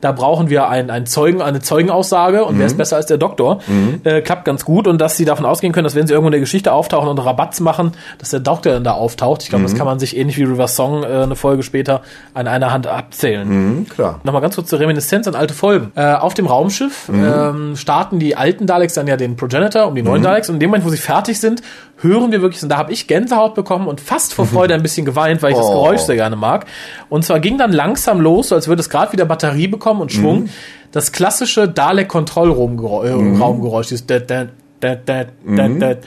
da brauchen wir einen, einen Zeugen, eine Zeugenaussage und mhm. wer ist besser als der Doktor? Mhm. Äh, klappt ganz gut und dass sie davon ausgehen können, dass wenn sie irgendwo in der Geschichte auftauchen und Rabatz machen, dass der Doktor dann da auftaucht. Ich glaube, mhm. das kann man sich ähnlich wie River Song äh, eine Folge später an einer Hand abzählen. Mhm, klar. Nochmal ganz kurz zur Reminiszenz an alte Folgen. Äh, auf dem Raumschiff mhm. ähm, starten die alten Daleks dann ja den Progenitor um die neuen mhm. Daleks und in dem Moment, wo sie fertig sind, hören wir wirklich, und da habe ich Gänsehaut bekommen und fast vor Freude ein bisschen geweint, weil ich oh. das Geräusch sehr gerne mag. Und zwar ging dann langsam los, so als würde es gerade wieder Batterie bekommen und Schwung. Mhm. Das klassische Dalek-Kontrollraumgeräusch, dieses dat, dat, dat, dat, mhm. dat,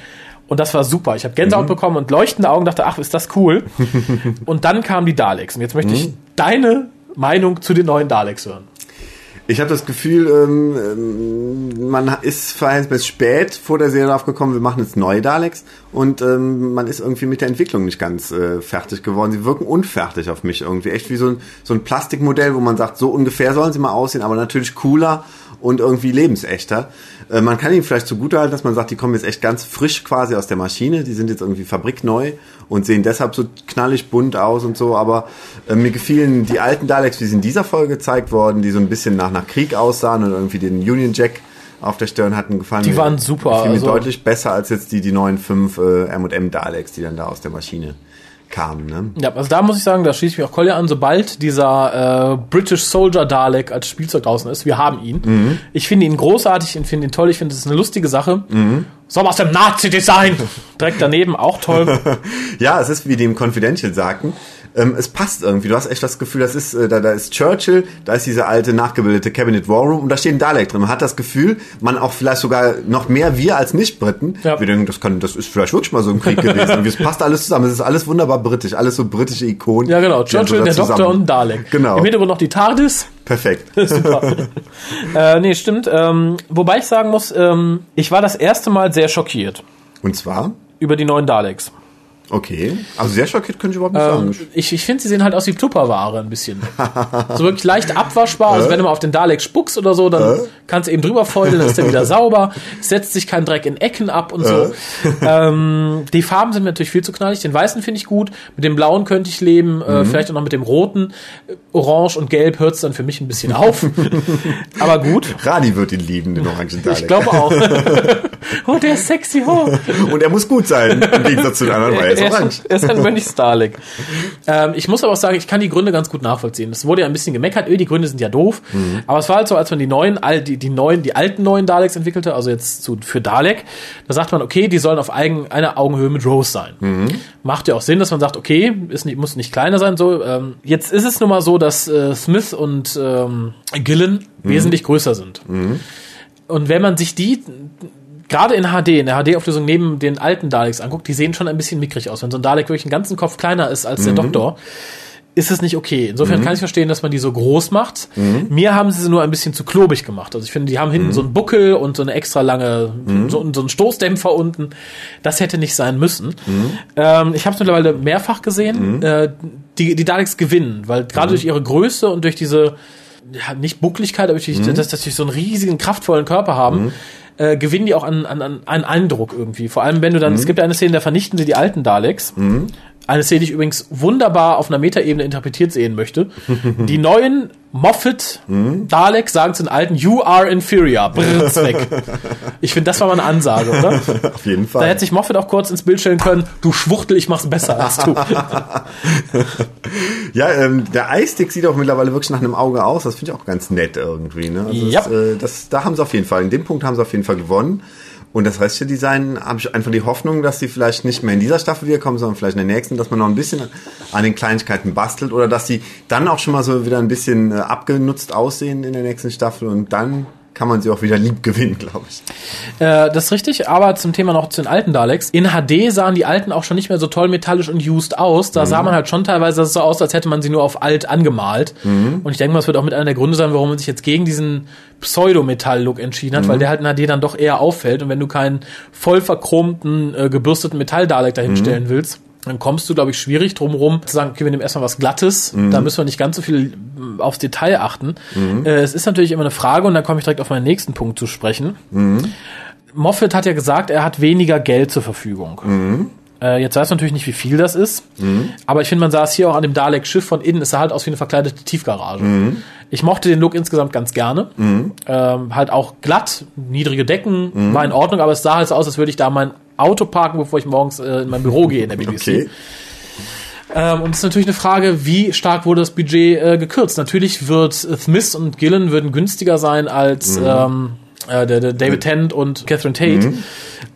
und das war super. Ich habe Gänsehaut mhm. bekommen und leuchtende Augen, dachte, ach, ist das cool. und dann kamen die Daleks. Und jetzt möchte ich mhm. deine Meinung zu den neuen Daleks hören. Ich habe das Gefühl, ähm, ähm, man ist verhältnismäßig spät vor der Serie aufgekommen, wir machen jetzt neue Daleks und ähm, man ist irgendwie mit der Entwicklung nicht ganz äh, fertig geworden. Sie wirken unfertig auf mich irgendwie. Echt wie so ein, so ein Plastikmodell, wo man sagt, so ungefähr sollen sie mal aussehen, aber natürlich cooler und irgendwie lebensechter. Äh, man kann ihnen vielleicht zugutehalten, dass man sagt, die kommen jetzt echt ganz frisch quasi aus der Maschine, die sind jetzt irgendwie fabrikneu und sehen deshalb so knallig bunt aus und so, aber äh, mir gefielen die alten Daleks, wie sie in dieser Folge gezeigt worden, die so ein bisschen nach, nach Krieg aussahen und irgendwie den Union Jack auf der Stirn hatten gefallen. Die waren super. Die also deutlich besser als jetzt die, die neuen fünf äh, M&M Daleks, die dann da aus der Maschine kamen. Ne? Ja, also da muss ich sagen, da schließe ich mich auch Kolja an, sobald dieser äh, British Soldier Dalek als Spielzeug draußen ist, wir haben ihn. Mhm. Ich finde ihn großartig, ich finde ihn toll, ich finde, es ist eine lustige Sache. Mhm. So aus dem Nazi-Design. Direkt daneben, auch toll. ja, es ist, wie die im Confidential sagten, ähm, es passt irgendwie. Du hast echt das Gefühl, das ist, äh, da, da ist Churchill, da ist diese alte nachgebildete Cabinet War Room und da steht ein Dalek drin. Man hat das Gefühl, man auch vielleicht sogar noch mehr wir als Nicht-Briten. Ja. Wir denken, das kann, das ist vielleicht wirklich mal so ein Krieg gewesen. es passt alles zusammen. Es ist alles wunderbar britisch, alles so britische Ikonen. Ja, genau. Churchill, der Doktor und Dalek. Genau. Im Hintergrund noch die TARDIS. Perfekt. Super. äh, nee, stimmt. Ähm, wobei ich sagen muss, ähm, ich war das erste Mal sehr schockiert. Und zwar? Über die neuen Daleks. Okay. Also sehr schockiert könnte ich überhaupt nicht ähm, sagen. Ich, ich finde, sie sehen halt aus wie Tupperware ein bisschen. so wirklich leicht abwaschbar. Also wenn du mal auf den Dalek spuckst oder so, dann äh? kannst du eben drüber feudeln, dann ist der wieder sauber. Setzt sich kein Dreck in Ecken ab und so. Äh? Ähm, die Farben sind mir natürlich viel zu knallig. Den weißen finde ich gut. Mit dem blauen könnte ich leben. Äh, mhm. Äh, vielleicht auch noch mit dem roten. Orange und gelb hört es dann für mich ein bisschen auf. Aber gut. Radi wird ihn lieben, den orangen Dalek. Ich glaube auch. oh, der ist sexy. Oh. Und er muss gut sein, im Gegensatz zu den anderen, weil er ist. Er ist ein Mönch Starlick. ähm, ich muss aber auch sagen, ich kann die Gründe ganz gut nachvollziehen. Es wurde ja ein bisschen gemeckert, öh, die Gründe sind ja doof. Mhm. Aber es war halt so, als man die neuen, all, die, die neuen, die alten neuen Daleks entwickelte, also jetzt zu, für Dalek, da sagt man, okay, die sollen auf eigen, einer Augenhöhe mit Rose sein. Mhm. Macht ja auch Sinn, dass man sagt, okay, ist nicht, muss nicht kleiner sein, so. Ähm, jetzt ist es nun mal so, dass äh, Smith und ähm, Gillen mhm. wesentlich größer sind. Mhm. Und wenn man sich die gerade in HD, in der HD-Auflösung neben den alten Daleks anguckt, die sehen schon ein bisschen mickrig aus. Wenn so ein Dalek wirklich einen ganzen Kopf kleiner ist als mhm. der Doktor, ist es nicht okay. Insofern mhm. kann ich verstehen, dass man die so groß macht. Mhm. Mir haben sie sie nur ein bisschen zu klobig gemacht. Also ich finde, die haben hinten mhm. so einen Buckel und so eine extra lange, mhm. so, so einen Stoßdämpfer unten. Das hätte nicht sein müssen. Mhm. Ähm, ich habe es mittlerweile mehrfach gesehen. Äh, die, die Daleks gewinnen, weil gerade durch ihre Größe und durch diese ja, nicht Buckligkeit, aber durch, dass, dass sie so einen riesigen, kraftvollen Körper haben, äh, gewinnen die auch an, an, an Eindruck irgendwie. Vor allem, wenn du dann, mhm. es gibt ja eine Szene, da vernichten sie die alten Daleks. Mhm. Eine Szene, die ich übrigens wunderbar auf einer Metaebene interpretiert sehen möchte. Die neuen Moffat. Dalek sagen zu den alten, you are inferior. Brrrz weg. Ich finde, das war mal eine Ansage, oder? Auf jeden Fall. Da hätte sich Moffat auch kurz ins Bild stellen können, du Schwuchtel, ich mach's besser als du. ja, ähm, der Eistick sieht auch mittlerweile wirklich nach einem Auge aus. Das finde ich auch ganz nett irgendwie. Ne? Also ja. das, äh, das, da haben sie auf jeden Fall, in dem Punkt haben sie auf jeden Fall gewonnen. Und das restliche Design habe ich einfach die Hoffnung, dass sie vielleicht nicht mehr in dieser Staffel wiederkommen, sondern vielleicht in der nächsten, dass man noch ein bisschen an den Kleinigkeiten bastelt oder dass sie dann auch schon mal so wieder ein bisschen äh, abgenutzt aussehen in der nächsten Staffel und dann kann man sie auch wieder lieb gewinnen, glaube ich. Äh, das ist richtig, aber zum Thema noch zu den alten Daleks. In HD sahen die alten auch schon nicht mehr so toll metallisch und used aus. Da mhm. sah man halt schon teilweise so aus, als hätte man sie nur auf alt angemalt. Mhm. Und ich denke mal, das wird auch mit einer der Gründe sein, warum man sich jetzt gegen diesen Pseudo-Metall-Look entschieden hat, mhm. weil der halt in HD dann doch eher auffällt. Und wenn du keinen voll verchromten, äh, gebürsteten Metall-Dalek dahinstellen mhm. willst, dann kommst du, glaube ich, schwierig drumherum zu sagen, okay, wir nehmen erstmal was Glattes, mhm. da müssen wir nicht ganz so viel äh, aufs Detail achten. Mhm. Äh, es ist natürlich immer eine Frage und dann komme ich direkt auf meinen nächsten Punkt zu sprechen. Mhm. Moffat hat ja gesagt, er hat weniger Geld zur Verfügung. Mhm. Äh, jetzt weiß man natürlich nicht, wie viel das ist, mhm. aber ich finde, man sah es hier auch an dem Dalek-Schiff von innen, es sah halt aus wie eine verkleidete Tiefgarage. Mhm. Ich mochte den Look insgesamt ganz gerne. Mhm. Ähm, halt auch glatt, niedrige Decken, mhm. war in Ordnung, aber es sah halt so aus, als würde ich da mein Auto parken, bevor ich morgens äh, in mein Büro gehe in der BBC. Okay. Ähm, und es ist natürlich eine Frage, wie stark wurde das Budget äh, gekürzt? Natürlich wird Smith und Gillen würden günstiger sein als mhm. ähm, äh, der, der David Tennant und Catherine Tate. Mhm.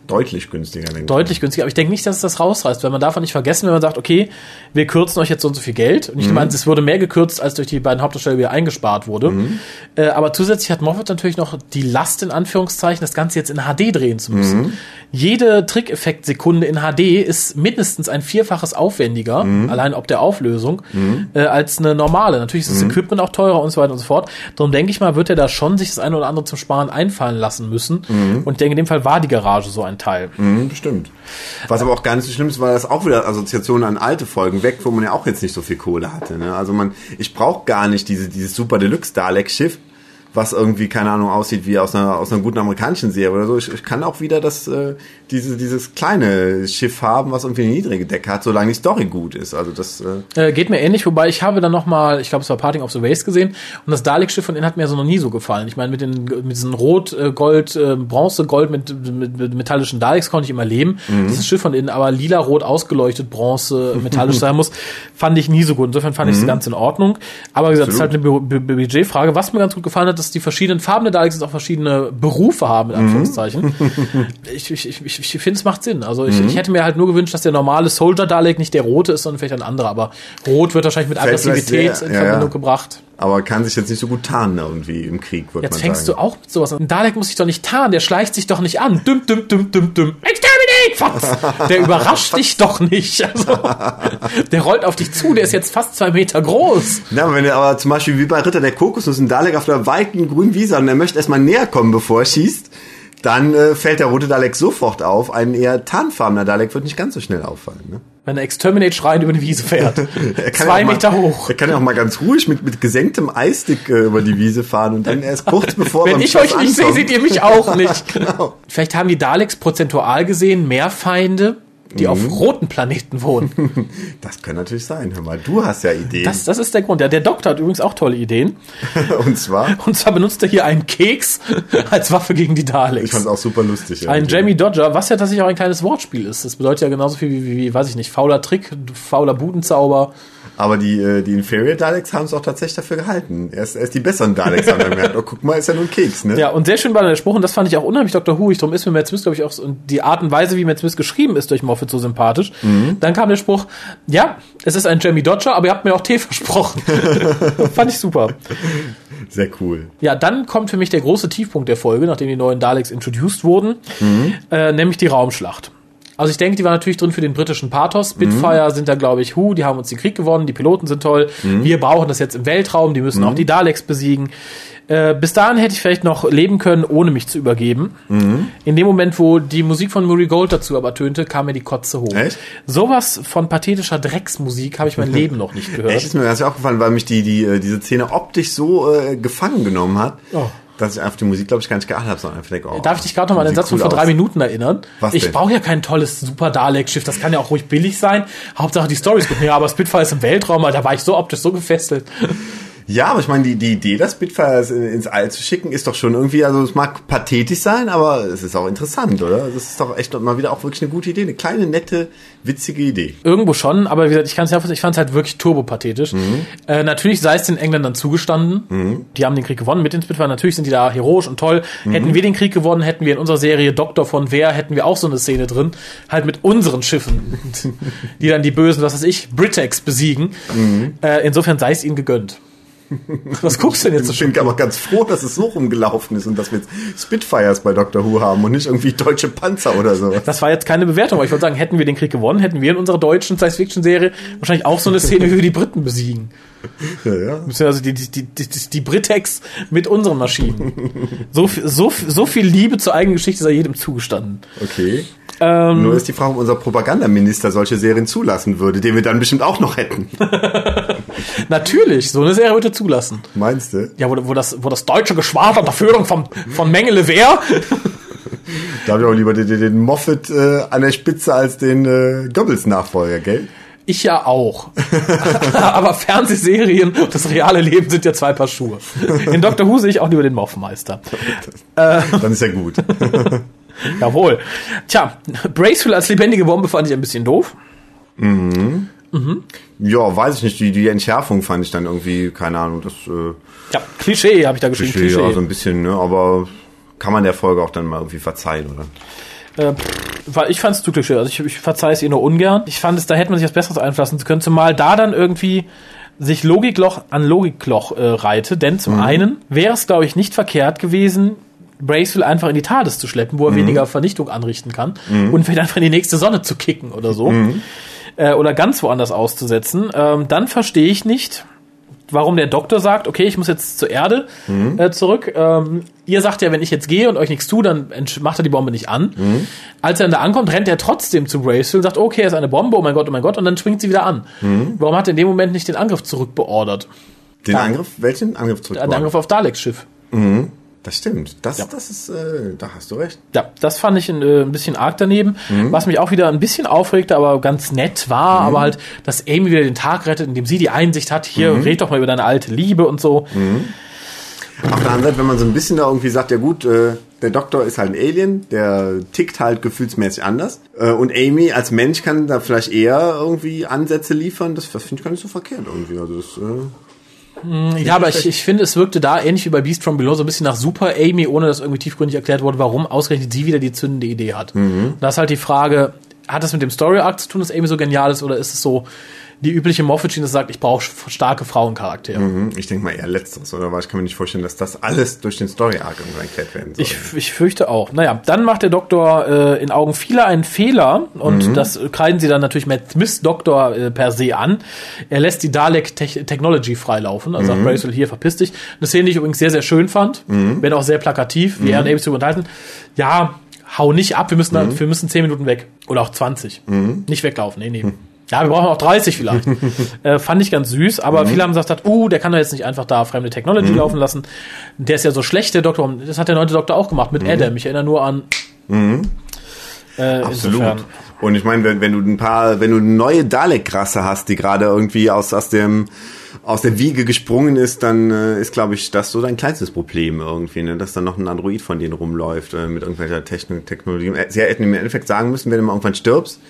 Deutlich günstiger. Denke Deutlich günstiger. Aber ich denke nicht, dass es das rausreißt, weil man darf nicht vergessen, wenn man sagt, okay, wir kürzen euch jetzt so und so viel Geld. Und ich mhm. meine, es wurde mehr gekürzt, als durch die beiden Hauptdarsteller wieder eingespart wurde. Mhm. Äh, aber zusätzlich hat Moffat natürlich noch die Last, in Anführungszeichen, das Ganze jetzt in HD drehen zu müssen. Mhm. Jede Trickeffektsekunde in HD ist mindestens ein Vierfaches aufwendiger, mhm. allein ob der Auflösung, mhm. äh, als eine normale. Natürlich ist das mhm. Equipment auch teurer und so weiter und so fort. Darum denke ich mal, wird er da schon sich das eine oder andere zum Sparen einfallen lassen müssen. Und ich denke, in dem Fall war die Garage so ein Teil. Mhm, bestimmt. Was aber auch gar nicht so schlimm ist, weil das auch wieder Assoziationen an alte Folgen weg, wo man ja auch jetzt nicht so viel Kohle hatte. Ne? Also man, ich brauche gar nicht diese, dieses super Deluxe Dalek Schiff was irgendwie, keine Ahnung, aussieht wie aus einer, aus einer guten amerikanischen Serie oder so. Ich, ich kann auch wieder das, äh, diese, dieses kleine Schiff haben, was irgendwie eine niedrige Decke hat, solange die Story gut ist. Also das äh, äh geht mir ähnlich, wobei ich habe dann noch mal, ich glaube, es war Parting of the Waste gesehen und das Dalek-Schiff von innen hat mir so noch nie so gefallen. Ich meine, mit den mit diesen Rot, äh, Gold, äh, Bronze, Gold mit, mit, mit metallischen Daleks konnte ich immer leben. Mhm. Dieses Schiff von innen, aber lila, rot ausgeleuchtet, Bronze, metallisch sein muss, fand ich nie so gut. Insofern fand mhm. ich es ganz in Ordnung. Aber wie gesagt, es ist halt eine Budgetfrage. Was mir ganz gut gefallen hat, dass die verschiedenen Farben der Daleks auch verschiedene Berufe haben, in Anführungszeichen. Mhm. ich ich, ich, ich finde, es macht Sinn. Also ich, mhm. ich hätte mir halt nur gewünscht, dass der normale Soldier Dalek nicht der rote ist, sondern vielleicht ein anderer. Aber rot wird wahrscheinlich mit Aggressivität sehr, in Verbindung ja. gebracht. Aber kann sich jetzt nicht so gut tarnen irgendwie im Krieg, würde Jetzt fängst sagen. du auch mit sowas an. Ein Dalek muss sich doch nicht tarnen, der schleicht sich doch nicht an. Düm, düm, düm, düm, düm. Exterminate! Der überrascht dich doch nicht. Also, der rollt auf dich zu, der ist jetzt fast zwei Meter groß. Na, wenn er aber zum Beispiel wie bei Ritter der Kokosnuss ein Dalek auf der weiten grünen Wiese und er möchte erstmal näher kommen, bevor er schießt, dann äh, fällt der rote Dalek sofort auf. Ein eher tarnfarbener Dalek wird nicht ganz so schnell auffallen. Ne? Wenn er Exterminate schreiend über die Wiese fährt. Zwei Meter mal, hoch. Er kann ja auch mal ganz ruhig mit, mit gesenktem Eisstick äh, über die Wiese fahren und dann erst kurz bevor Wenn ich euch nicht sehe, seht ihr mich auch nicht. genau. Vielleicht haben die Daleks prozentual gesehen mehr Feinde die mhm. auf roten Planeten wohnen. Das kann natürlich sein. Hör mal, du hast ja Ideen. Das, das ist der Grund. Ja, der Doktor hat übrigens auch tolle Ideen. Und zwar? Und zwar benutzt er hier einen Keks als Waffe gegen die Daleks. Ich fand's auch super lustig. Ja, ein Jamie Dodger, was ja tatsächlich auch ein kleines Wortspiel ist. Das bedeutet ja genauso viel wie, wie, wie weiß ich nicht, fauler Trick, fauler Budenzauber. Aber die, äh, die Inferior Daleks haben es auch tatsächlich dafür gehalten. Erst, erst die besseren Daleks haben gemerkt, oh, guck mal, ist ja nur ein Keks, ne? Ja, und sehr schön war der Spruch, und das fand ich auch unheimlich Dr. Who. Ich, darum ist mir Matt Smith, glaube ich, auch, und die Art und Weise, wie Matt Smith geschrieben ist durch Moffat so sympathisch. Mhm. Dann kam der Spruch, ja, es ist ein Jamie Dodger, aber ihr habt mir auch Tee versprochen. fand ich super. Sehr cool. Ja, dann kommt für mich der große Tiefpunkt der Folge, nachdem die neuen Daleks introduced wurden, mhm. äh, nämlich die Raumschlacht. Also ich denke, die war natürlich drin für den britischen Pathos. Spitfire mhm. sind da, glaube ich, hu, die haben uns den Krieg gewonnen, die Piloten sind toll. Mhm. Wir brauchen das jetzt im Weltraum, die müssen mhm. auch die Daleks besiegen. Äh, bis dahin hätte ich vielleicht noch leben können, ohne mich zu übergeben. Mhm. In dem Moment, wo die Musik von Murray Gold dazu aber tönte, kam mir die Kotze hoch. Echt? Sowas von pathetischer Drecksmusik habe ich mein Leben noch nicht gehört. Echt ist mir das ja auch gefallen, weil mich die, die, äh, diese Szene optisch so äh, gefangen genommen hat. Oh dass ich einfach die Musik, glaube ich, gar nicht geachtet habe, sondern einfach denke, oh, Darf ich dich gerade noch mal an den Satz cool von vor drei Minuten erinnern? Was ich brauche ja kein tolles Super Dalek-Schiff, das kann ja auch ruhig billig sein. Hauptsache die Story ist gut. Ja, aber Spitfire ist im Weltraum, da war ich so optisch so gefesselt. Ja, aber ich meine, die, die Idee, das Spitfire ins All zu schicken, ist doch schon irgendwie, also es mag pathetisch sein, aber es ist auch interessant, oder? Das ist doch echt mal wieder auch wirklich eine gute Idee, eine kleine, nette, witzige Idee. Irgendwo schon, aber wie gesagt, ich kann es ja, ich fand es halt wirklich turbopathetisch. Mhm. Äh, natürlich sei es den Engländern zugestanden, mhm. die haben den Krieg gewonnen mit den Spitfire, natürlich sind die da heroisch und toll. Mhm. Hätten wir den Krieg gewonnen, hätten wir in unserer Serie Doktor von Wer, hätten wir auch so eine Szene drin, halt mit unseren Schiffen, die dann die bösen, was weiß ich, Britex besiegen. Mhm. Äh, insofern sei es ihnen gegönnt. Was guckst du denn jetzt so Ich bin aber ganz froh, dass es so rumgelaufen ist und dass wir jetzt Spitfires bei Doctor Who haben und nicht irgendwie deutsche Panzer oder so. Das war jetzt keine Bewertung, aber ich würde sagen, hätten wir den Krieg gewonnen, hätten wir in unserer deutschen Science-Fiction-Serie wahrscheinlich auch so eine Szene, wie wir die Briten besiegen. Ja, ja. Beziehungsweise die, die, die, die, die Britex mit unseren Maschinen. So, viel- so, so viel Liebe zur eigenen Geschichte sei jedem zugestanden. Okay. Ähm, Nur ist die Frage, ob unser Propagandaminister solche Serien zulassen würde, den wir dann bestimmt auch noch hätten. natürlich, so eine Serie würde zulassen. Meinst du? Ja, wo, wo, das, wo das deutsche Geschwader unter Führung von, von Mengele wäre. Da habe ich auch lieber den, den- Moffat äh, an der Spitze als den äh, Goebbels-Nachfolger, gell? Ich ja auch. Aber Fernsehserien und das reale Leben sind ja zwei Paar Schuhe. In Dr. Who sehe ich auch lieber den Moffmeister. Dann ist ja gut. Jawohl. Tja, Bracewell als lebendige Bombe fand ich ein bisschen doof. Ja, weiß ich nicht. Die, die Entschärfung fand ich dann irgendwie, keine Ahnung, das äh, Ja, Klischee habe ich da geschrieben. Klischee, Klischee. ja, so ein bisschen, ne? Aber kann man der Folge auch dann mal irgendwie verzeihen, oder? Äh, weil ich fand es zu Klischee. Also ich, ich verzeihe es ihr nur ungern. Ich fand es, da hätte man sich was Besseres einfassen können, zumal da dann irgendwie sich Logikloch an Logikloch äh, reite. Denn zum einen wäre es, glaube ich, nicht verkehrt gewesen, Bracewell einfach in die TARDIS zu schleppen, wo er weniger Vernichtung anrichten kann und vielleicht einfach in die nächste Sonne zu kicken oder so. Äh, oder ganz woanders auszusetzen. Ähm, dann verstehe ich nicht, warum der Doktor sagt, okay, ich muss jetzt zur Erde äh, zurück. Ähm, ihr sagt ja, wenn ich jetzt gehe und euch nichts tue, dann macht er die Bombe nicht an. Als er dann da ankommt, rennt er trotzdem zu Bracewell und sagt, okay, er ist eine Bombe, oh mein Gott, oh mein Gott, und dann springt sie wieder an. Warum hat er in dem Moment nicht den Angriff zurückbeordert? Den Ja. Angriff, welchen Angriff zurück? Den Angriff auf Daleks Schiff. Das stimmt. Das, das ist, äh, da hast du recht. Ja, das fand ich ein, äh, ein bisschen arg daneben. Was mich auch wieder ein bisschen aufregte, aber ganz nett war, aber halt, dass Amy wieder den Tag rettet, indem sie die Einsicht hat, hier, red doch mal über deine alte Liebe und so. Auf der anderen Seite, wenn man so ein bisschen da irgendwie sagt, ja gut, äh, der Doktor ist halt ein Alien, der tickt halt gefühlsmäßig anders. Äh, und Amy als Mensch kann da vielleicht eher irgendwie Ansätze liefern. Das, das finde ich gar nicht so verkehrt irgendwie. Also das, äh, Ja, aber ich, ich finde, es wirkte da ähnlich wie bei Beast from Below so ein bisschen nach Super Amy, ohne dass irgendwie tiefgründig erklärt wurde, warum ausgerechnet sie wieder die zündende Idee hat. Und Da ist halt die Frage, hat das mit dem Story Arc zu tun, dass Amy so genial ist, oder ist es so die übliche Moffat-Schiene, das sagt, ich brauche starke Frauencharaktere? hm, ich denke mal eher letzteres, oder? Weil ich kann mir nicht vorstellen, dass das alles durch den Story Arc irgendwann erklärt werden soll. Ich, ich fürchte auch. Naja, dann macht der Doktor äh, in Augen vieler einen Fehler und das kreiden sie dann natürlich Matt Smiths Doktor äh, per se an. Er lässt die Dalek -Te Technology freilaufen, also sagt Bracewell hier, verpiss dich. Eine Szene, die ich übrigens sehr, sehr schön fand, wenn auch sehr plakativ, wie er und Amy zu unterhalten. Ja, hau nicht ab, wir müssen, da- wir müssen 10 Minuten weg. Oder auch 20. Nicht weglaufen, nee, nee. Ja, wir brauchen auch 30 vielleicht. äh, fand ich ganz süß, aber viele haben gesagt, uh, der kann doch jetzt nicht einfach da fremde Technology laufen lassen. Der ist ja so schlecht, der Doktor. Das hat der neunte Doktor auch gemacht mit Adam. Ich erinnere nur an. Äh, Absolut. insofern. Und ich meine, wenn, wenn du ein paar, wenn du eine neue Dalek-Rasse hast, die gerade irgendwie aus, aus dem, aus der Wiege gesprungen ist, dann äh, ist, glaube ich, das so dein kleinstes Problem irgendwie, ne? dass dann noch ein Android von denen rumläuft äh, mit irgendwelcher Techn Technologie. Äh, Sie hätten im Endeffekt sagen müssen, wenn du mal irgendwann stirbst,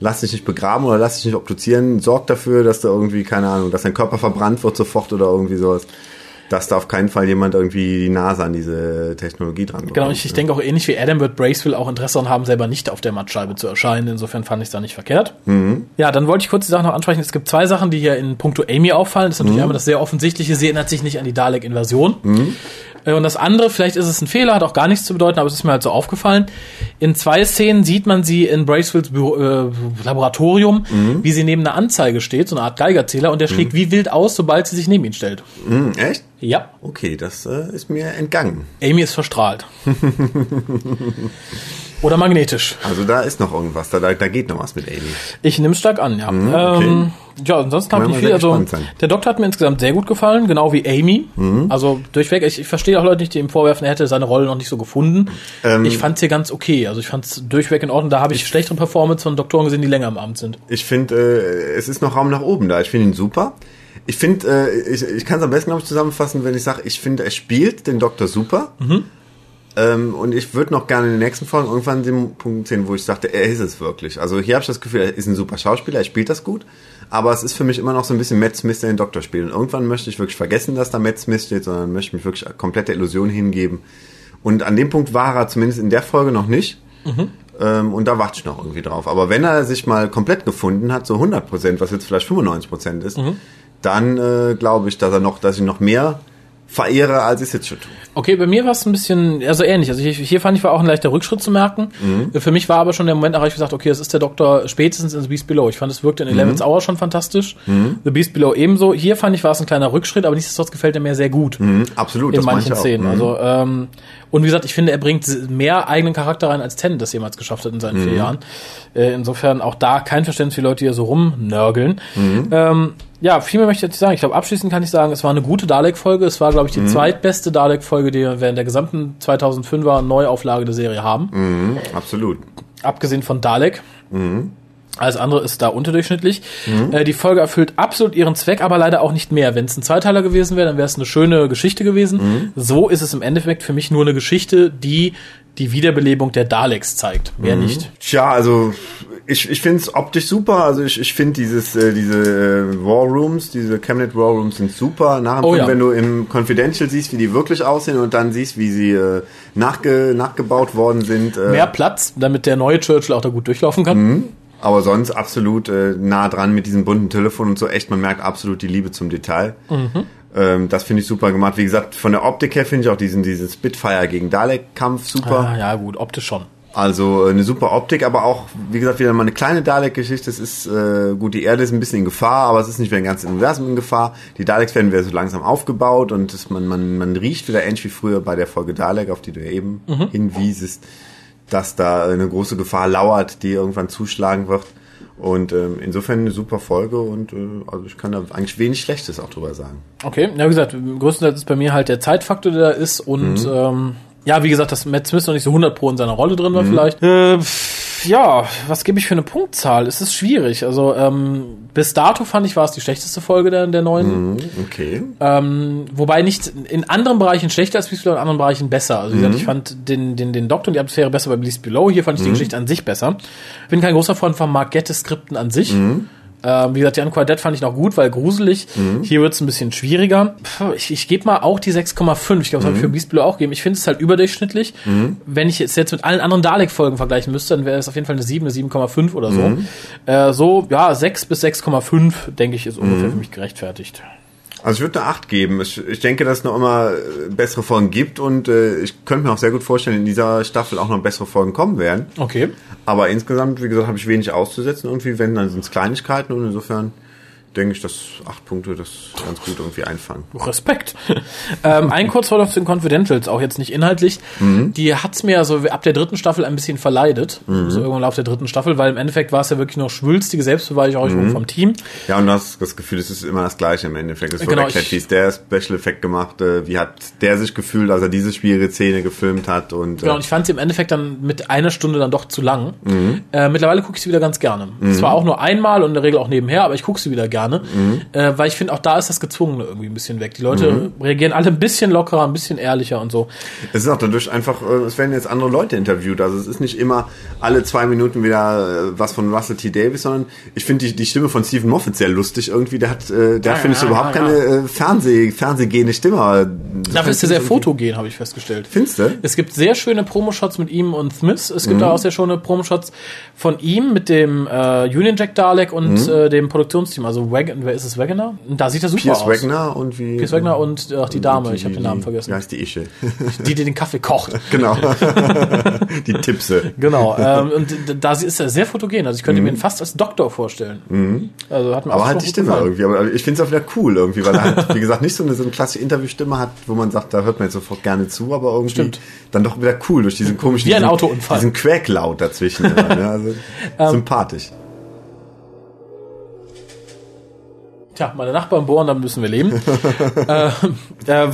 lass dich nicht begraben oder lass dich nicht obduzieren, sorg dafür, dass da irgendwie, keine Ahnung, dass dein Körper verbrannt wird sofort oder irgendwie sowas. Dass da auf keinen Fall jemand irgendwie die Nase an diese Technologie dran bekommt. Genau, ich, ich denke auch ähnlich wie Adam wird Bracewell auch Interesse daran haben, selber nicht auf der Mattscheibe zu erscheinen. Insofern fand ich es da nicht verkehrt. Ja, dann wollte ich kurz die Sache noch ansprechen. Es gibt zwei Sachen, die hier in puncto Amy auffallen. Das ist natürlich einmal das sehr offensichtliche, sie erinnert sich nicht an die Dalek-Invasion. Äh, Und das andere, vielleicht ist es ein Fehler, hat auch gar nichts zu bedeuten, aber es ist mir halt so aufgefallen. In zwei Szenen sieht man sie in Bracewells Büro, äh, Laboratorium, wie sie neben einer Anzeige steht, so eine Art Geigerzähler, und der schlägt wie wild aus, sobald sie sich neben ihn stellt. Hm, echt? Ja, Okay, das äh, ist mir entgangen. Amy ist verstrahlt. Oder magnetisch. Also da ist noch irgendwas, da, da, geht noch was mit Amy. Ich nehme es stark an, ja. Mhm, okay. ähm, ja, ansonsten habe ich viel. Also, der Doktor hat mir insgesamt sehr gut gefallen, genau wie Amy. Mhm. Also durchweg, ich, ich verstehe auch Leute nicht, die ihm vorwerfen, er hätte seine Rolle noch nicht so gefunden. Ähm, ich fand es hier ganz okay. Also ich fand es durchweg in Ordnung. Da habe ich schlechtere Performance von Doktoren gesehen, die länger im Amt sind. Ich finde, äh, es ist noch Raum nach oben da. Ich finde ihn super. Ich finde, äh, ich, ich kann es am besten, glaube ich, zusammenfassen, wenn ich sage, ich finde, er spielt den Doktor super. Ähm, und ich würde noch gerne in den nächsten Folgen irgendwann den Punkt sehen, wo ich sagte, er ist es wirklich. Also hier habe ich das Gefühl, er ist ein super Schauspieler, er spielt das gut. Aber es ist für mich immer noch so ein bisschen Matt Smith, der den Doktor spielt. Und irgendwann möchte ich wirklich vergessen, dass da Matt Smith steht, sondern möchte mich wirklich komplett der Illusion hingeben. Und an dem Punkt war er zumindest in der Folge noch nicht. Ähm, und da warte ich noch irgendwie drauf. Aber wenn er sich mal komplett gefunden hat, so 100 Prozent, was jetzt vielleicht 95 Prozent ist, dann äh, glaube ich, dass er noch, dass ich noch mehr verehre, als ich es jetzt schon tue. Okay, bei mir war es ein bisschen also ähnlich. Also hier, hier fand ich war auch ein leichter Rückschritt zu merken. Mhm. Für mich war aber schon der Moment erreicht, wo ich gesagt, okay, das ist der Doktor spätestens in The Beast Below. Ich fand, es wirkte in Eleven's Hour schon fantastisch. Mhm. The Beast Below ebenso. Hier fand ich, war es ein kleiner Rückschritt, aber nichtsdestotrotz gefällt er mir sehr gut. Mhm, absolut, In manchen ich. Szenen. Mhm. Also, ähm, und wie gesagt, ich finde, er bringt mehr eigenen Charakter rein, als Tennant das jemals geschafft hat in seinen Mhm. vier Jahren. Äh, insofern auch da kein Verständnis für Leute, die hier so rumnörgeln. Mhm. Ähm, ja, viel mehr möchte ich jetzt nicht sagen. Ich glaube, abschließend kann ich sagen, es war eine gute Dalek-Folge. Es war, glaube ich, die zweitbeste Dalek-Folge, die wir in der gesamten 2005er Neuauflage der Serie haben. Mhm, absolut. Abgesehen von Dalek. Alles andere ist da unterdurchschnittlich. Äh, die Folge erfüllt absolut ihren Zweck, aber leider auch nicht mehr. Wenn es ein Zweiteiler gewesen wäre, dann wäre es eine schöne Geschichte gewesen. So ist es im Endeffekt für mich nur eine Geschichte, die die Wiederbelebung der Daleks zeigt. Mehr nicht. Tja, also ich, ich finde es optisch super. Also ich, ich finde dieses äh, diese äh, War Rooms, diese Cabinet War Rooms sind super. Nach Oh ja. wenn du im Confidential siehst, wie die wirklich aussehen und dann siehst, wie sie äh, nachge, nachgebaut worden sind. Äh, Mehr Platz, damit der neue Churchill auch da gut durchlaufen kann. Aber sonst absolut äh, nah dran mit diesem bunten Telefon und so. Echt, man merkt absolut die Liebe zum Detail. Ähm, das finde ich super gemacht. Wie gesagt, von der Optik her finde ich auch diesen, diesen Spitfire gegen Dalek-Kampf super. Ah, ja, gut, optisch schon. Also äh, eine super Optik, aber auch, wie gesagt, wieder mal eine kleine Dalek-Geschichte. Es ist äh, gut, die Erde ist ein bisschen in Gefahr, aber es ist nicht mehr ein ganzes Universum in Gefahr. Die Daleks werden wieder so langsam aufgebaut und es, man, man, man riecht wieder ähnlich wie früher bei der Folge Dalek, auf die du ja eben hinwiesest, dass da eine große Gefahr lauert, die irgendwann zuschlagen wird. Und ähm, insofern eine super Folge und äh, also ich kann da eigentlich wenig Schlechtes auch drüber sagen. Okay, ja, wie gesagt, größtenteils ist bei mir halt der Zeitfaktor, der da ist und ähm, ja, wie gesagt, dass Matt Smith noch nicht so 100 pro in seiner Rolle drin war vielleicht. Äh, pff, ja, was gebe ich für eine Punktzahl? Es ist schwierig. Also ähm, bis dato fand ich, war es die schlechteste Folge der, der neuen. Okay. Ähm, wobei nicht in anderen Bereichen schlechter als Beast Below, in anderen Bereichen besser. Also wie gesagt, ich fand den, den, den Doktor und die Atmosphäre besser bei Beast Below. Hier fand ich die Geschichte an sich besser. Bin kein großer Freund von Mark Gettis Skripten an sich. Ähm, wie gesagt, die Dead fand ich noch gut, weil gruselig. Hier wird es ein bisschen schwieriger. Puh, ich ich gebe mal auch die 6,5. Ich glaube, das habe ich für Beast Below auch gegeben. Ich finde es halt überdurchschnittlich. Wenn ich es jetzt mit allen anderen Dalek-Folgen vergleichen müsste, dann wäre es auf jeden Fall eine 7, eine 7,5 oder so. Äh, so, ja, 6 bis 6,5, denke ich, ist ungefähr für mich gerechtfertigt. Also ich würde eine 8 geben. Ich, ich denke, dass es noch immer äh, bessere Folgen gibt und äh, ich könnte mir auch sehr gut vorstellen, in dieser Staffel auch noch bessere Folgen kommen werden. Okay. Aber insgesamt, wie gesagt, habe ich wenig auszusetzen. Irgendwie, wenn, dann sind es Kleinigkeiten und insofern denke ich, dass acht Punkte das ganz gut irgendwie einfangen. Respekt. ähm, ein Kurzwort auf den Confidentials, auch jetzt nicht inhaltlich. Die hat's mir also ab der dritten Staffel ein bisschen verleidet. So irgendwann Laufe der dritten Staffel, weil im Endeffekt war es ja wirklich noch schwülstige Selbstbeweihräucherung vom Team. Ja, und du hast das Gefühl, es ist immer das Gleiche im Endeffekt. Es wurde Genau, erklärt, ich- wie ist der Special Effekt gemacht, äh, wie hat der sich gefühlt, als er diese schwierige Szene gefilmt hat und, äh, Ja, und ich fand sie im Endeffekt dann mit einer Stunde dann doch zu lang. Äh, mittlerweile gucke ich sie wieder ganz gerne. Zwar auch nur einmal und in der Regel auch nebenher, aber ich gucke sie wieder gerne, äh, weil ich finde, auch da ist das Gezwungene irgendwie ein bisschen weg. Die Leute reagieren alle ein bisschen lockerer, ein bisschen ehrlicher und so. Es ist auch dadurch einfach, äh, es werden jetzt andere Leute interviewt. Also es ist nicht immer alle zwei Minuten wieder äh, was von Russell T. Davis, sondern ich finde die, die Stimme von Stephen Moffat sehr lustig irgendwie. Der hat, äh, der Ja, finde ich, so ja, überhaupt ja, keine äh, Fernseh, fernsehgehende Stimme. Dafür ist er sehr fotogen, habe ich festgestellt. Findest du? Es gibt sehr schöne Promoshots mit ihm und Smith. Es Mhm. gibt auch sehr schöne Promoshots von ihm mit dem äh, Union Jack Dalek und Mhm. äh, dem Produktionsteam. Also Wagon, wer ist es? Wagoner? Und da sieht er super Piers aus. Wagner und wie. Piers Wagner und ach, die Dame, die- ich habe den Namen vergessen. heißt die Ische? Die, die den Kaffee kocht. genau. die Tippse. Genau. ähm, und da ist er sehr fotogen. Also ich könnte mir ihn fast als Doktor vorstellen. Also hat mir Mhm. Aber halt die Stimme gefallen. irgendwie. Aber ich finde es auch wieder cool irgendwie, weil er halt, wie gesagt, nicht so eine, so eine klassische Interviewstimme hat, wo man sagt, da hört man jetzt sofort gerne zu, aber irgendwie Stimmt. dann doch wieder cool durch diesen komischen, Wie ein diesen, Autounfall. diesen Quäklaut dazwischen. immer, ne? also, Ähm, sympathisch. Tja, meine Nachbarn bohren, dann müssen wir leben. äh, äh,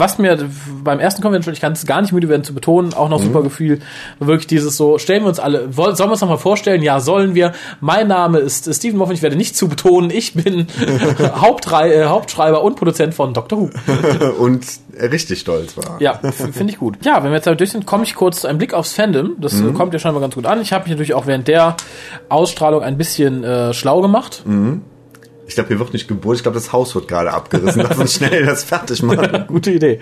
was mir beim ersten Convention, ich kann es gar nicht müde werden zu betonen, auch noch super Gefühl, wirklich dieses so, stellen wir uns alle, woll- sollen wir uns noch mal vorstellen? Ja, sollen wir. Mein Name ist Stephen Moffat, ich werde nicht zu betonen, ich bin Hauptrei äh, Hauptschreiber und Produzent von Doctor Who. und richtig stolz war. Ja, finde ich gut. Ja, wenn wir jetzt damit durch sind, komme ich kurz zu einem Blick aufs Fandom. Das äh, kommt ja scheinbar ganz gut an. Ich habe mich natürlich auch während der Ausstrahlung ein bisschen äh, schlau gemacht. Ich glaube, hier wird nicht gebohrt. Ich glaube, das Haus wird gerade abgerissen. Lass uns schnell das fertig machen. Gute Idee.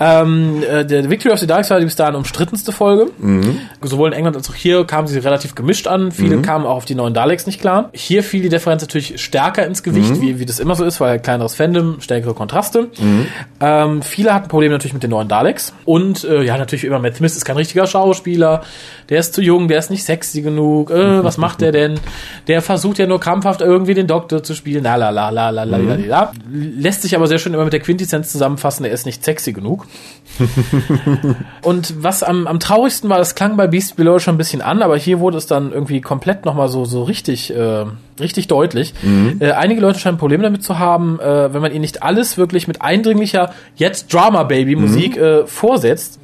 Ähm, äh, der Victory of the Dark war bis dahin umstrittenste Folge. Mhm. Sowohl in England als auch hier kamen sie relativ gemischt an. Viele Mhm. kamen auch auf die neuen Daleks nicht klar. Hier fiel die Differenz natürlich stärker ins Gewicht, Mhm. wie, wie das immer so ist, weil kleineres Fandom, stärkere Kontraste. Ähm, viele hatten Probleme natürlich mit den neuen Daleks. Und äh, ja, natürlich immer, Matt Smith ist kein richtiger Schauspieler. Der ist zu jung, der ist nicht sexy genug. Äh, was macht der denn? Der versucht ja nur krampfhaft irgendwie den Doktor zu spielen. La la la la la la la la. Lässt sich aber sehr schön immer mit der Quintessenz zusammenfassen, er ist nicht sexy genug. Und was am, am traurigsten war, das klang bei Beast Below schon ein bisschen an, aber hier wurde es dann irgendwie komplett nochmal so, so richtig, äh, richtig deutlich. Äh, einige Leute scheinen Probleme damit zu haben, äh, wenn man ihnen nicht alles wirklich mit eindringlicher, jetzt Drama-Baby-Musik äh, vorsetzt.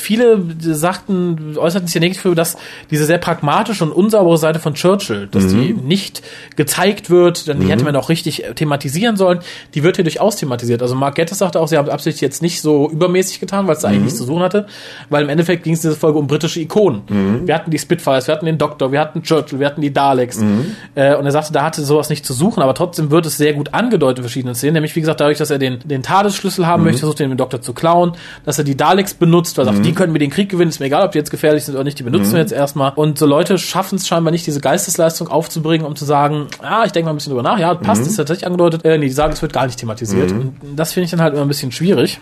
Viele sagten, äußerten sich ja negativ über das, diese sehr pragmatische und unsaubere Seite von Churchill, dass die nicht gezeigt wird, dann die hätte man auch richtig thematisieren sollen. Die wird hier durchaus thematisiert. Also Mark Gettis sagte auch, sie haben absichtlich jetzt nicht so übermäßig getan, weil es da eigentlich nichts zu suchen hatte, weil im Endeffekt ging es in dieser Folge um britische Ikonen. Wir hatten die Spitfires, wir hatten den Doktor, wir hatten Churchill, wir hatten die Daleks. Äh, und er sagte, da hatte sowas nicht zu suchen, aber trotzdem wird es sehr gut angedeutet in verschiedenen Szenen. Nämlich, wie gesagt, dadurch, dass er den, den Tadesschlüssel haben möchte, versucht den Doktor zu klauen, dass er die Daleks benutzt, weil er sagt, die können mir den Krieg gewinnen, ist mir egal, ob die jetzt gefährlich sind oder nicht, die benutzen wir jetzt erstmal. Und so Leute schaffen es scheinbar nicht, diese Geistesleistung aufzubringen, um zu sagen, ah, ich denke mal ein bisschen drüber nach, ja, passt, ist tatsächlich angedeutet. Äh, nee, die sagen, es wird gar nicht thematisiert. Und das finde ich dann halt immer ein bisschen schwierig.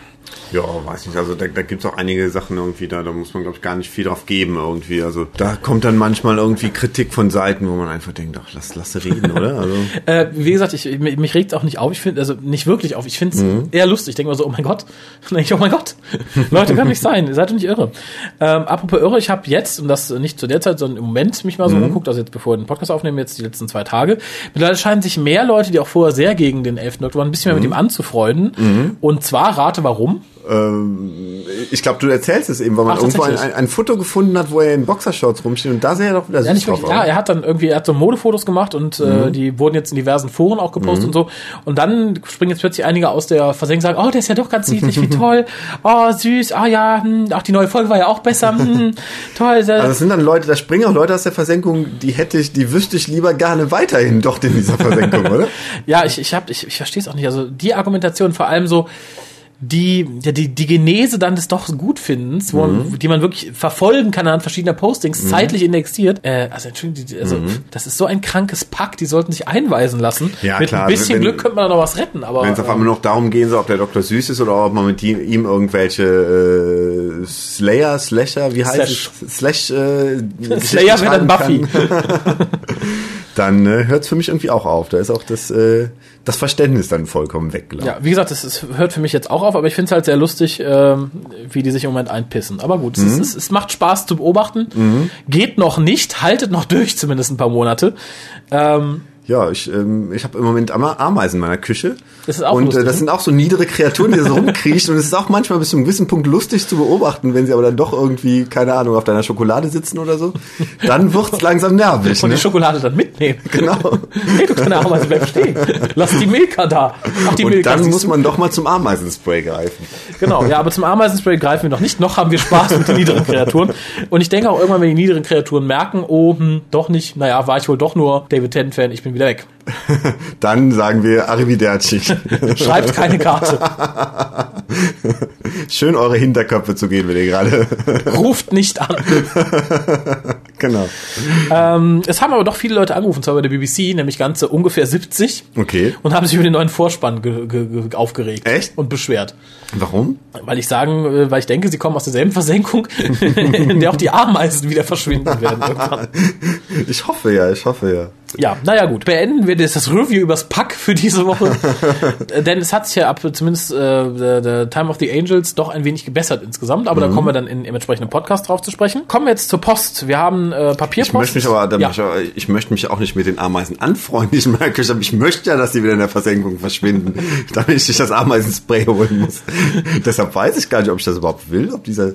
Ja, weiß nicht. Also da, da gibt's auch einige Sachen irgendwie, da, da muss man, glaube ich, gar nicht viel drauf geben irgendwie. Also da kommt dann manchmal irgendwie Kritik von Seiten, wo man einfach denkt, ach, lass, lass sie reden, oder? Also, Äh, wie gesagt, ich, mich, mich regt auch nicht auf. Ich finde, also nicht wirklich auf. Ich finde es eher lustig. Ich denke mal so, oh mein Gott. Dann denke ich, oh mein Gott. Leute, kann nicht sein. Ihr seid doch nicht irre. Ähm, apropos irre, ich habe jetzt, und das nicht zu der Zeit, sondern im Moment mich mal so umgeguckt, also jetzt bevor wir den Podcast aufnehmen, jetzt die letzten zwei Tage. Mittlerweile scheinen sich mehr Leute, die auch vorher sehr gegen den elften Doktor waren, ein bisschen mehr mit ihm anzufreunden. Und zwar, rate warum. Ähm, ich glaube, du erzählst es eben, weil man Ach, irgendwo ein, ein, ein Foto gefunden hat, wo er in Boxershorts rumsteht und da sah er doch wieder Ja, süß nicht drauf wirklich. Ja, er hat dann irgendwie, er hat so Modefotos gemacht und äh, die wurden jetzt in diversen Foren auch gepostet und so. Und dann springen jetzt plötzlich einige aus der Versenkung und sagen, oh, der ist ja doch ganz niedlich, wie toll. Oh, süß, ah ja, hm, ach, die neue Folge war ja auch besser. Hm, toll. Sehr, Also es sind dann Leute, da springen auch Leute aus der Versenkung, die hätte ich, die wüsste ich lieber gerne weiterhin dort in dieser Versenkung, oder? Ja, ich, ich, hab, ich, ich verstehe es auch nicht. Also die Argumentation vor allem so, die, ja, die, die Genese dann des doch Gutfindens, wo man, die man wirklich verfolgen kann anhand verschiedener Postings, zeitlich indexiert. Äh, also, Entschuldigung, also das ist so ein krankes Pack, die sollten sich einweisen lassen. Ja, Mit klar, ein bisschen wenn- Glück könnte man da noch was retten, aber Wenn es auf äh, einmal noch darum gehen soll, ob der Doktor süß ist oder ob man mit ihm, ihm irgendwelche äh, Slayer, Slasher, wie heißt Slash. es? Slash, äh, Slayer wäre dann Buffy. dann äh, hört es für mich irgendwie auch auf. Da ist auch das, äh, das Verständnis dann vollkommen weg, glaube ich. Ja, wie gesagt, das ist, hört für mich jetzt auch auf, aber ich finde es halt sehr lustig, ähm, wie die sich im Moment einpissen. Aber gut, es, ist, es, es macht Spaß zu beobachten. Geht noch nicht, haltet noch durch, zumindest ein paar Monate. Ähm, Ja, ich, ähm, ich habe im Moment Ameisen in meiner Küche. Das ist auch Und lustig, äh, das ne? sind auch so niedere Kreaturen, die so rumkriechen. Und es ist auch manchmal bis zu einem gewissen Punkt lustig zu beobachten, wenn sie aber dann doch irgendwie, keine Ahnung, auf deiner Schokolade sitzen oder so. Dann wird's langsam nervig. und Ne? die Schokolade dann mitnehmen. Genau. Hey, du kleine Ameise, bleib stehen. Lass die Milka da. Ach, die Und Milka. dann muss man doch mal zum Ameisenspray greifen. Genau, ja, aber zum Ameisenspray greifen wir noch nicht. Noch haben wir Spaß mit den niederen Kreaturen. Und ich denke auch irgendwann, wenn die niederen Kreaturen merken, oh, hm, doch nicht, naja, war ich wohl doch nur David Tennant-Fan, ich bin wieder weg. Dann sagen wir Arrivederci. Schreibt keine Karte. Schön eure Hinterköpfe zu gehen, wenn ihr gerade. Ruft nicht an. genau. Ähm, es haben aber doch viele Leute angerufen, zwar bei der BBC, nämlich ganze ungefähr 70. Okay. Und haben sich über den neuen Vorspann ge ge ge aufgeregt. Echt? Und beschwert. Warum? Weil ich sagen, äh, weil ich denke, sie kommen aus derselben Versenkung, in der auch die Ameisen wieder verschwinden werden irgendwann. Ich hoffe ja, ich hoffe ja. Ja, naja gut. Beenden wir das das Review übers Pack für diese Woche. Denn es hat sich ja ab zumindest äh, the, the Time of the Angels doch ein wenig gebessert insgesamt, aber da kommen wir dann in, im entsprechenden Podcast drauf zu sprechen. Kommen wir jetzt zur Post. Wir haben äh, Papierpost. Ich möchte mich aber, ja. ich, ich möchte mich auch nicht mit den Ameisen anfreunden, die ich Küche habe. Ich möchte ja, dass sie wieder in der Versenkung verschwinden, damit ich nicht das Ameisenspray holen muss. Deshalb weiß ich gar nicht, ob ich das überhaupt will, ob dieser,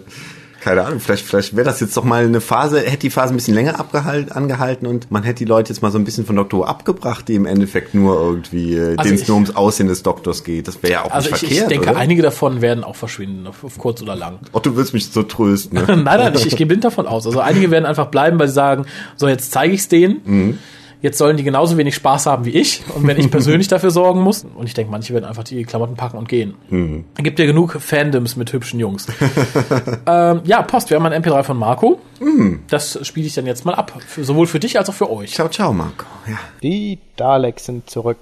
keine Ahnung, vielleicht, vielleicht wäre das jetzt doch mal eine Phase, hätte die Phase ein bisschen länger abgehalten, angehalten und man hätte die Leute jetzt mal so ein bisschen von Dr. Who abgebracht, die im Endeffekt nur irgendwie, äh, Also denen es ich- nur ums Aussehen des Doktors geht. Das wäre ja auch Also nicht ich, ich verkehrt, denke, oder? einige davon werden auch verschwinden, auf, auf kurz oder lang. Oh, du willst mich so trösten, ne? nein, nein, ich, ich gehe blind davon aus. Also einige werden einfach bleiben, weil sie sagen, so jetzt zeige ich's denen. Jetzt sollen die genauso wenig Spaß haben wie ich. Und wenn ich persönlich dafür sorgen muss, und ich denke, manche werden einfach die Klamotten packen und gehen. Mhm. Gibt ja genug Fandoms mit hübschen Jungs. ähm, ja, Post, wir haben ein MP3 von Marco. Mhm. Das spiele ich dann jetzt mal ab. Für, sowohl für dich als auch für euch. Ciao, ciao, Marco. Ja. Die Daleks sind zurück.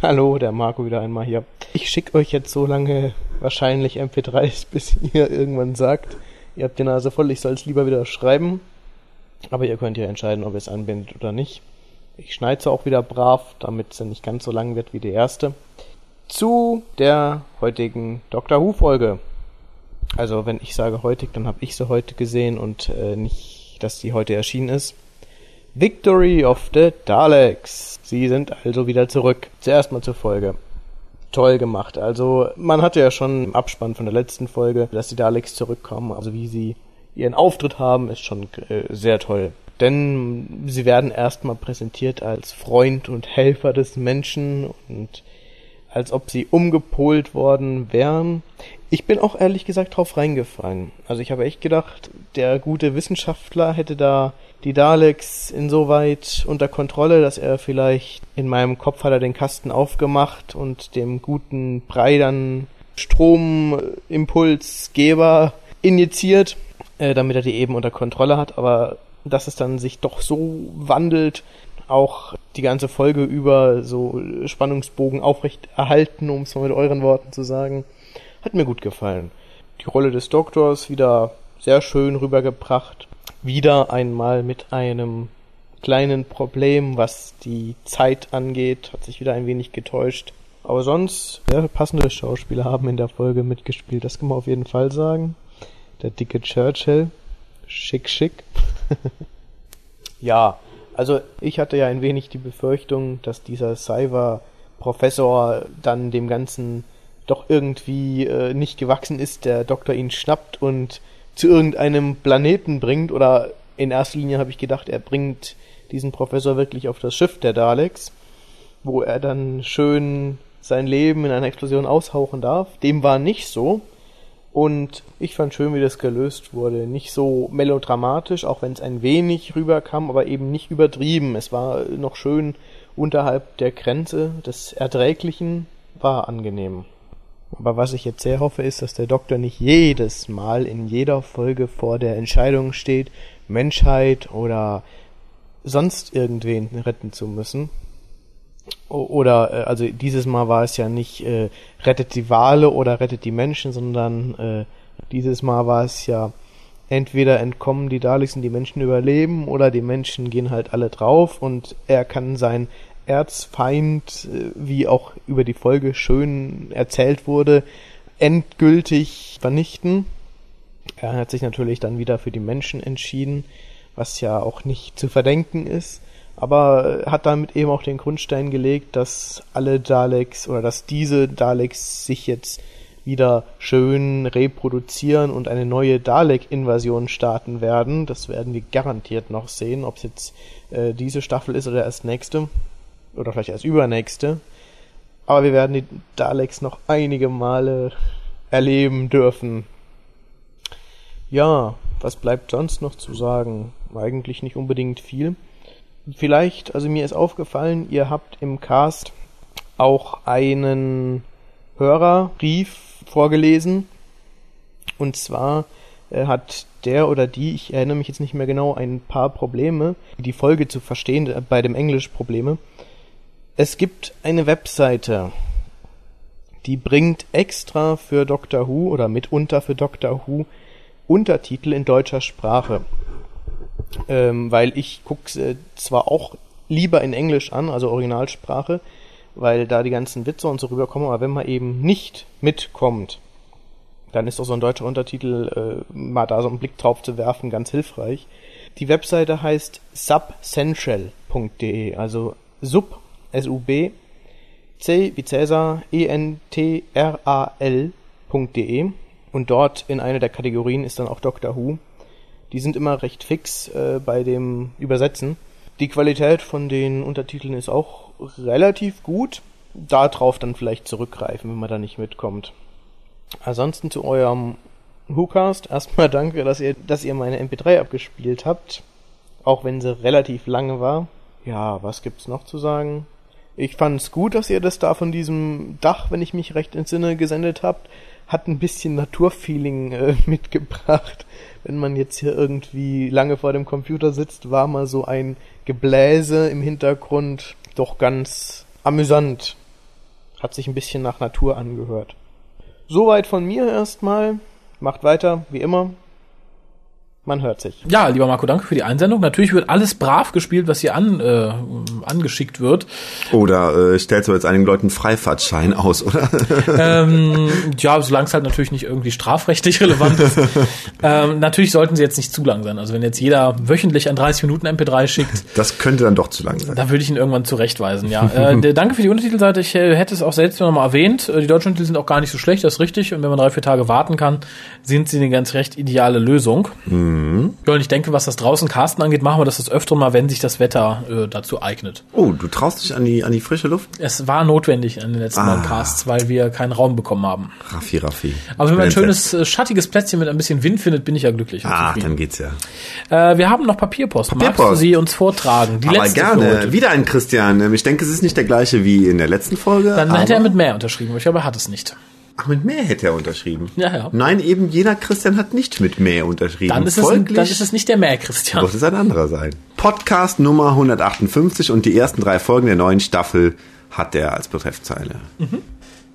Hallo, der Marco wieder einmal hier. Ich schicke euch jetzt so lange wahrscheinlich MP3s, bis ihr irgendwann sagt, ihr habt die Nase voll, ich soll es lieber wieder schreiben. Aber ihr könnt ja entscheiden, ob ihr es anbindet oder nicht. Ich schneide sie auch wieder brav, damit sie nicht ganz so lang wird wie die erste. Zu der heutigen Doctor Who Folge. Also wenn ich sage heutig, dann habe ich sie heute gesehen und äh, nicht, dass die heute erschienen ist. Victory of the Daleks. Sie sind also wieder zurück. Zuerst mal zur Folge. Toll gemacht. Also man hatte ja schon im Abspann von der letzten Folge, dass die Daleks zurückkommen. Also wie sie ihren Auftritt haben, ist schon äh, sehr toll. Denn sie werden erstmal präsentiert als Freund und Helfer des Menschen und als ob sie umgepolt worden wären. Ich bin auch ehrlich gesagt drauf reingefallen. Also ich habe echt gedacht, der gute Wissenschaftler hätte da die Daleks insoweit unter Kontrolle, dass er vielleicht in meinem Kopf hat er den Kasten aufgemacht und dem guten Brei dann Stromimpulsgeber injiziert, äh, damit er die eben unter Kontrolle hat, aber dass es dann sich doch so wandelt, auch die ganze Folge über so Spannungsbogen aufrecht erhalten, um es mal mit euren Worten zu sagen, hat mir gut gefallen. Die Rolle des Doktors wieder sehr schön rübergebracht wieder einmal mit einem kleinen Problem, was die Zeit angeht, hat sich wieder ein wenig getäuscht. Aber sonst, sehr passende Schauspieler haben in der Folge mitgespielt, das kann man auf jeden Fall sagen. Der dicke Churchill, schick, schick. ja, also ich hatte ja ein wenig die Befürchtung, dass dieser Cyber-Professor dann dem Ganzen doch irgendwie äh, nicht gewachsen ist, der Doktor ihn schnappt und zu irgendeinem Planeten bringt, oder in erster Linie habe ich gedacht, er bringt diesen Professor wirklich auf das Schiff der Daleks, wo er dann schön sein Leben in einer Explosion aushauchen darf. Dem war nicht so. Und ich fand schön, wie das gelöst wurde. Nicht so melodramatisch, auch wenn es ein wenig rüberkam, aber eben nicht übertrieben. Es war noch schön unterhalb der Grenze des Erträglichen, war angenehm. Aber was ich jetzt sehr hoffe, ist, dass der Doktor nicht jedes Mal in jeder Folge vor der Entscheidung steht, Menschheit oder sonst irgendwen retten zu müssen. Oder, äh, also dieses Mal war es ja nicht äh, rettet die Wale oder rettet die Menschen, sondern äh, dieses Mal war es ja entweder entkommen die Daleks und die Menschen überleben oder die Menschen gehen halt alle drauf und er kann sein Erzfeind, äh, wie auch über die Folge schön erzählt wurde, endgültig vernichten. Er hat sich natürlich dann wieder für die Menschen entschieden, was ja auch nicht zu verdenken ist, aber hat damit eben auch den Grundstein gelegt, dass alle Daleks oder dass diese Daleks sich jetzt wieder schön reproduzieren und eine neue Dalek-Invasion starten werden. Das werden wir garantiert noch sehen, ob es jetzt äh, diese Staffel ist oder erst nächste oder vielleicht als übernächste. Aber wir werden die Daleks noch einige Male erleben dürfen. Ja, was bleibt sonst noch zu sagen? Eigentlich nicht unbedingt viel. Vielleicht, also mir ist aufgefallen, ihr habt im Cast auch einen Hörerbrief vorgelesen. Und zwar äh, hat der oder die, ich erinnere mich jetzt nicht mehr genau, ein paar Probleme, die Folge zu verstehen, äh, bei dem Englisch Probleme. Es gibt eine Webseite, die bringt extra für Doctor Who oder mitunter für Doctor Who Untertitel in deutscher Sprache. Ähm, weil ich gucke äh, zwar auch lieber in Englisch an, also Originalsprache, weil da die ganzen Witze und so rüberkommen, aber wenn man eben nicht mitkommt, dann ist auch so ein deutscher Untertitel, äh, mal da so einen Blick drauf zu werfen, ganz hilfreich. Die Webseite heißt subcentral.de, also sub S-U-B, C wie Cäsar, E-N-T-R-A-L.de und dort in einer der Kategorien ist dann auch Doctor Who. Die sind immer recht fix äh, bei dem Übersetzen. Die Qualität von den Untertiteln ist auch relativ gut. Darauf dann vielleicht zurückgreifen, wenn man da nicht mitkommt. Ansonsten zu eurem WhoCast. Erstmal danke, dass ihr, dass ihr meine MP3 abgespielt habt. Auch wenn sie relativ lange war Ja, was gibt's noch zu sagen? Ich fand's gut, dass ihr das da von diesem Dach, wenn ich mich recht entsinne, gesendet habt. Hat ein bisschen Naturfeeling äh, mitgebracht. Wenn man jetzt hier irgendwie lange vor dem Computer sitzt, war mal so ein Gebläse im Hintergrund doch ganz amüsant. Hat sich ein bisschen nach Natur angehört. Soweit von mir erstmal. Macht weiter, wie immer. Man hört sich. Ja, lieber Marco, danke für die Einsendung. Natürlich wird alles brav gespielt, was hier an, äh, angeschickt wird. Oder äh, stellst du jetzt einigen Leuten Freifahrtschein aus, oder? ähm, ja, solange es halt natürlich nicht irgendwie strafrechtlich relevant ist. ähm, natürlich sollten sie jetzt nicht zu lang sein. Also wenn jetzt jeder wöchentlich ein 30 Minuten MP3 schickt. Das könnte dann doch zu lang sein. Da würde ich ihn irgendwann zurechtweisen, ja. äh, der, danke für die Untertitelseite. Ich äh, hätte es auch selbst noch mal erwähnt. Äh, die deutschen Untertitel sind auch gar nicht so schlecht, das ist richtig. Und wenn man drei, vier Tage warten kann, sind sie eine ganz recht ideale Lösung. Mhm. Ja, und ich denke, was das draußen Casten angeht, machen wir das das öfter mal, wenn sich das Wetter äh, dazu eignet. Oh, du traust dich an die, an die frische Luft? Es war notwendig an den letzten Ah. Casts, weil wir keinen Raum bekommen haben. Raffi, Raffi. Aber wenn man ein schönes, äh, schattiges Plätzchen mit ein bisschen Wind findet, bin ich ja glücklich. Ah, dann geht's ja. Äh, wir haben noch Papierpost. Magst du Papierpost. sie uns vortragen? Die aber letzte gerne. Wieder ein Christian. Ähm, Ich denke, es ist nicht der gleiche wie in der letzten Folge. Dann hätte er mit mehr unterschrieben, aber ich glaube, er hat es nicht. Ach, mit mehr hätte er unterschrieben. Ja, ja. Nein, eben jener Christian hat nicht mit mehr unterschrieben. Dann ist, es, Folglich dann ist es nicht der mehr, Christian. muss es ein anderer sein. Podcast Nummer 158 und die ersten drei Folgen der neuen Staffel hat er als Betreffzeile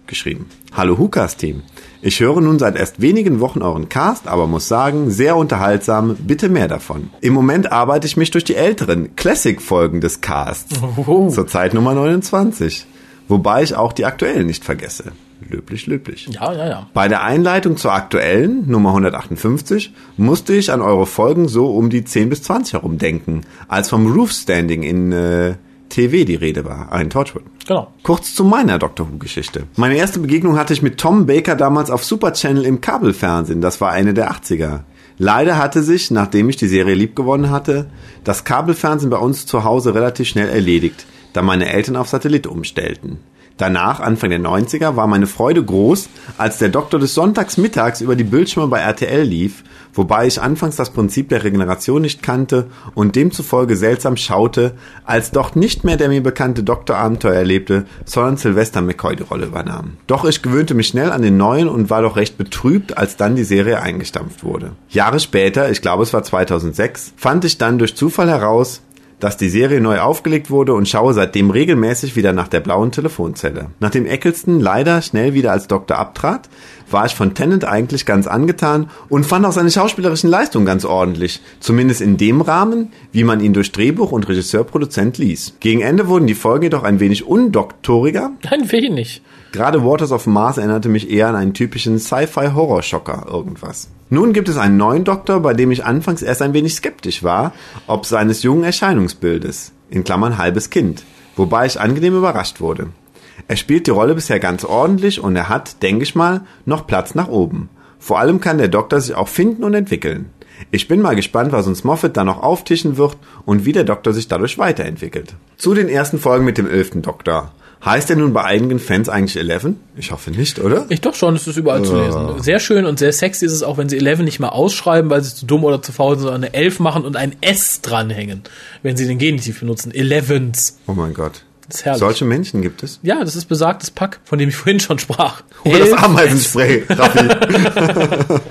geschrieben. Hallo Hukas Team. Ich höre nun seit erst wenigen Wochen euren Cast, aber muss sagen, sehr unterhaltsam, bitte mehr davon. Im Moment arbeite ich mich durch die älteren Classic-Folgen des Casts. Oh. Zurzeit Nummer 29. Wobei ich auch die aktuellen nicht vergesse. Löblich, löblich. Ja, ja, ja. Bei der Einleitung zur aktuellen, Nummer 158, musste ich an eure Folgen so um die 10 bis 20 herum denken, als vom Roof Standing in äh, TV die Rede war, ein Torchwood. Genau. Kurz zu meiner Doctor Who-Geschichte. Meine erste Begegnung hatte ich mit Tom Baker damals auf Super Channel im Kabelfernsehen, das war eine der 80er. Leider hatte sich, nachdem ich die Serie liebgewonnen hatte, das Kabelfernsehen bei uns zu Hause relativ schnell erledigt, da meine Eltern auf Satellit umstellten. Danach, Anfang der 90er, war meine Freude groß, als der Doktor des Sonntags mittags über die Bildschirme bei RTL lief, wobei ich anfangs das Prinzip der Regeneration nicht kannte und demzufolge seltsam schaute, als doch nicht mehr der mir bekannte Doktorabenteuer erlebte, sondern Sylvester McCoy die Rolle übernahm. Doch ich gewöhnte mich schnell an den neuen und war doch recht betrübt, als dann die Serie eingestampft wurde. Jahre später, ich glaube es war 2006, fand ich dann durch Zufall heraus, dass die Serie neu aufgelegt wurde und schaue seitdem regelmäßig wieder nach der blauen Telefonzelle. Nachdem Eccleston leider schnell wieder als Doktor abtrat, war ich von Tennant eigentlich ganz angetan und fand auch seine schauspielerischen Leistungen ganz ordentlich, zumindest in dem Rahmen, wie man ihn durch Drehbuch und Regisseur-Produzent ließ. Gegen Ende wurden die Folgen jedoch ein wenig undoktoriger. Ein wenig. Gerade Waters of Mars erinnerte mich eher an einen typischen Sci-Fi-Horrorschocker irgendwas. Nun gibt es einen neuen Doktor, bei dem ich anfangs erst ein wenig skeptisch war, ob seines jungen Erscheinungsbildes, in Klammern halbes Kind, wobei ich angenehm überrascht wurde. Er spielt die Rolle bisher ganz ordentlich und er hat, denke ich mal, noch Platz nach oben. Vor allem kann der Doktor sich auch finden und entwickeln. Ich bin mal gespannt, was uns Moffat da noch auftischen wird und wie der Doktor sich dadurch weiterentwickelt. Zu den ersten Folgen mit dem elften Doktor. Heißt er nun bei einigen Fans eigentlich Eleven? Ich hoffe nicht, oder? Ich doch schon, es ist überall zu lesen. Sehr schön und sehr sexy ist es auch, wenn sie Eleven nicht mal ausschreiben, weil sie zu dumm oder zu faul sind, sondern eine Elf machen und ein S dranhängen, wenn sie den Genitiv benutzen. Elevens. Oh mein Gott. Solche Menschen gibt es. Ja, das ist besagtes Pack, von dem ich vorhin schon sprach. Oder das Ameisenspray, Raffi.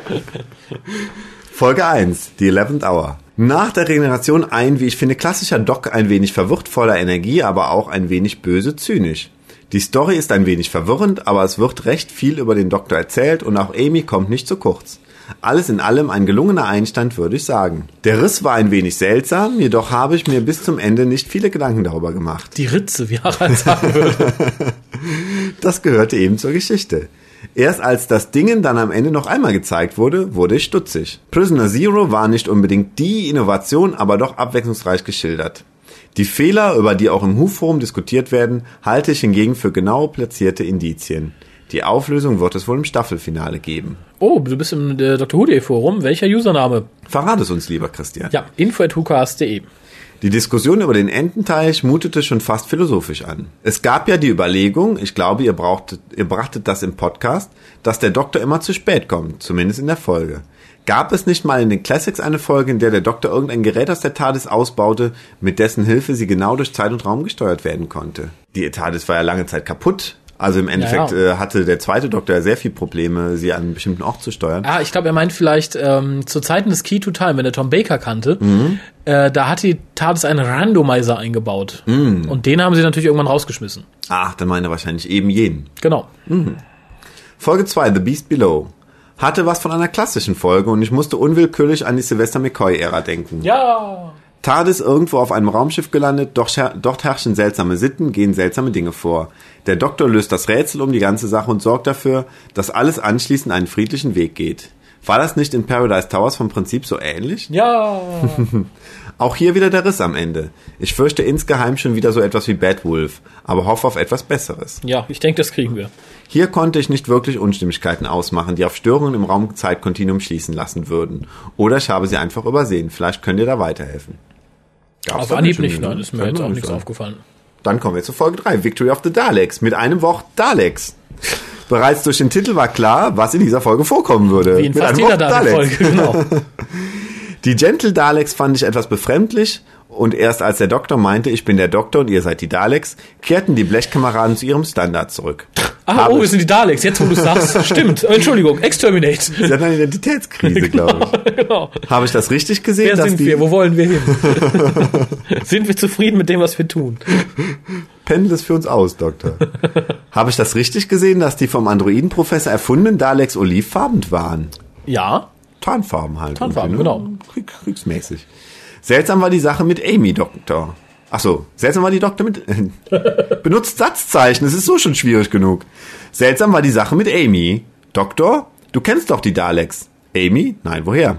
Folge 1, die 11th Hour. Nach der Regeneration ein, wie ich finde, klassischer Doc ein wenig verwirrt, voller Energie, aber auch ein wenig böse, zynisch. Die Story ist ein wenig verwirrend, aber es wird recht viel über den Doktor erzählt und auch Amy kommt nicht zu kurz. Alles in allem ein gelungener Einstand, würde ich sagen. Der Riss war ein wenig seltsam, jedoch habe ich mir bis zum Ende nicht viele Gedanken darüber gemacht. Die Ritze, wie Harald sagen würde. Das gehörte eben zur Geschichte. Erst als das Dingen dann am Ende noch einmal gezeigt wurde, wurde ich stutzig. Prisoner Zero war nicht unbedingt die Innovation, aber doch abwechslungsreich geschildert. Die Fehler, über die auch im Who-Forum diskutiert werden, halte ich hingegen für genau platzierte Indizien. Die Auflösung wird es wohl im Staffelfinale geben. Oh, du bist im äh, Dr. Who Forum. Welcher Username? Verrat es uns lieber, Christian. Ja, info.hucast.de. Die Diskussion über den Ententeich mutete schon fast philosophisch an. Es gab ja die Überlegung, ich glaube, ihr, brauchtet, ihr brachtet das im Podcast, dass der Doktor immer zu spät kommt, zumindest in der Folge. Gab es nicht mal in den Classics eine Folge, in der der Doktor irgendein Gerät aus der TARDIS ausbaute, mit dessen Hilfe sie genau durch Zeit und Raum gesteuert werden konnte? Die TARDIS war ja lange Zeit kaputt. Also im Endeffekt Ja, ja. Äh, hatte der zweite Doktor ja sehr viel Probleme, sie an einen bestimmten Ort zu steuern. Ah, ich glaube, er meint vielleicht ähm, zu Zeiten des Key to Time, wenn er Tom Baker kannte, Mhm. äh, da hat die TARDIS einen Randomizer eingebaut. Mhm. Und den haben sie natürlich irgendwann rausgeschmissen. Ach, dann meint er wahrscheinlich eben jenen. Genau. Folge 2, The Beast Below. Hatte was von einer klassischen Folge und ich musste unwillkürlich an die Sylvester McCoy-Ära denken. Ja. TARDIS irgendwo auf einem Raumschiff gelandet, doch dort herrschen seltsame Sitten, gehen seltsame Dinge vor. Der Doktor löst das Rätsel um die ganze Sache und sorgt dafür, dass alles anschließend einen friedlichen Weg geht. War das nicht in Paradise Towers vom Prinzip so ähnlich? Ja. Auch hier wieder der Riss am Ende. Ich fürchte insgeheim schon wieder so etwas wie Bad Wolf, aber hoffe auf etwas Besseres. ja, ich denke, das kriegen wir. Hier konnte ich nicht wirklich Unstimmigkeiten ausmachen, die auf Störungen im Raum-Zeit-Kontinuum schließen lassen würden. Oder ich habe sie einfach übersehen. Vielleicht könnt ihr da weiterhelfen. Gab's Auf Anhieb nicht nein, ne? ist mir Kann jetzt auch nicht nichts sagen. aufgefallen. Dann kommen wir zu Folge 3, Victory of the Daleks. Mit einem Wort Daleks. Bereits durch den Titel war klar, was in dieser Folge vorkommen würde. Wie in Mit fast einem jeder Wort Dalek-Folge, genau. Die Gentle Daleks fand ich etwas befremdlich und erst als der Doktor meinte, ich bin der Doktor und ihr seid die Daleks, kehrten die Blechkameraden zu ihrem Standard zurück. Habe oh, wir sind die Daleks, jetzt wo du sagst. Stimmt. Entschuldigung, Exterminate. Sie hat eine Identitätskrise, glaube ich. genau. Habe ich das richtig gesehen? Wer sind wir? Wo wollen wir hin? sind wir zufrieden mit dem, was wir tun? Pendel es für uns aus, Doktor. Habe ich das richtig gesehen, dass die vom Androidenprofessor erfundenen Daleks olivfarben waren? Ja. Tarnfarben halt. Tarnfarben, irgendwie, genau. Krieg, kriegsmäßig. Seltsam war die Sache mit Amy, Doktor. Ach so, seltsam war die Doktor mit... benutzt Satzzeichen, es ist so schon schwierig genug. Seltsam war die Sache mit Amy. Doktor, du kennst doch die Daleks. Amy? Nein, woher?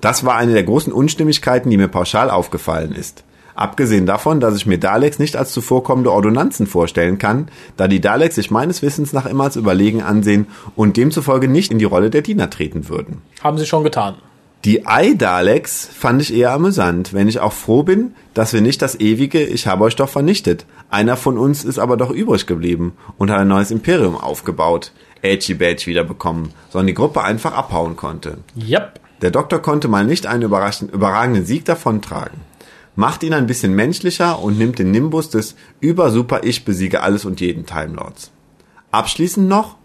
Das war eine der großen Unstimmigkeiten, die mir pauschal aufgefallen ist. Abgesehen davon, dass ich mir Daleks nicht als zuvorkommende Ordonnanzen vorstellen kann, da die Daleks sich meines Wissens nach immer als überlegen ansehen und demzufolge nicht in die Rolle der Diener treten würden. Haben sie schon getan. Die Ei-Daleks fand ich eher amüsant, wenn ich auch froh bin, dass wir nicht das ewige Ich habe euch doch vernichtet. Einer von uns ist aber doch übrig geblieben und hat ein neues Imperium aufgebaut, Edgy Badge wiederbekommen, sondern die Gruppe einfach abhauen konnte. Yep. Der Doktor konnte mal nicht einen überragenden Sieg davontragen. Macht ihn ein bisschen menschlicher und nimmt den Nimbus des Über-Super-Ich besiege alles und jeden Timelords. Abschließend noch,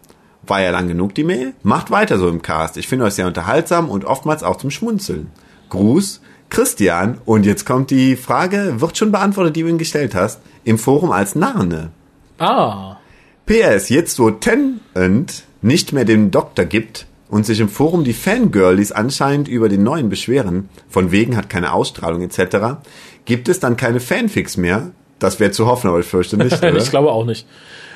war ja lang genug die Mail? Macht weiter so im Cast. Ich finde euch sehr unterhaltsam und oftmals auch zum Schmunzeln. Gruß, Christian. Und jetzt kommt die Frage, wird schon beantwortet, die du ihn gestellt hast, im Forum als Narne. Ah. PS, jetzt wo Tennant nicht mehr den Doktor gibt und sich im Forum die Fangirlies anscheinend über den neuen beschweren, von wegen hat keine Ausstrahlung etc., gibt es dann keine Fanfics mehr. Das wäre zu hoffen, aber ich fürchte nicht. Ich glaube auch nicht.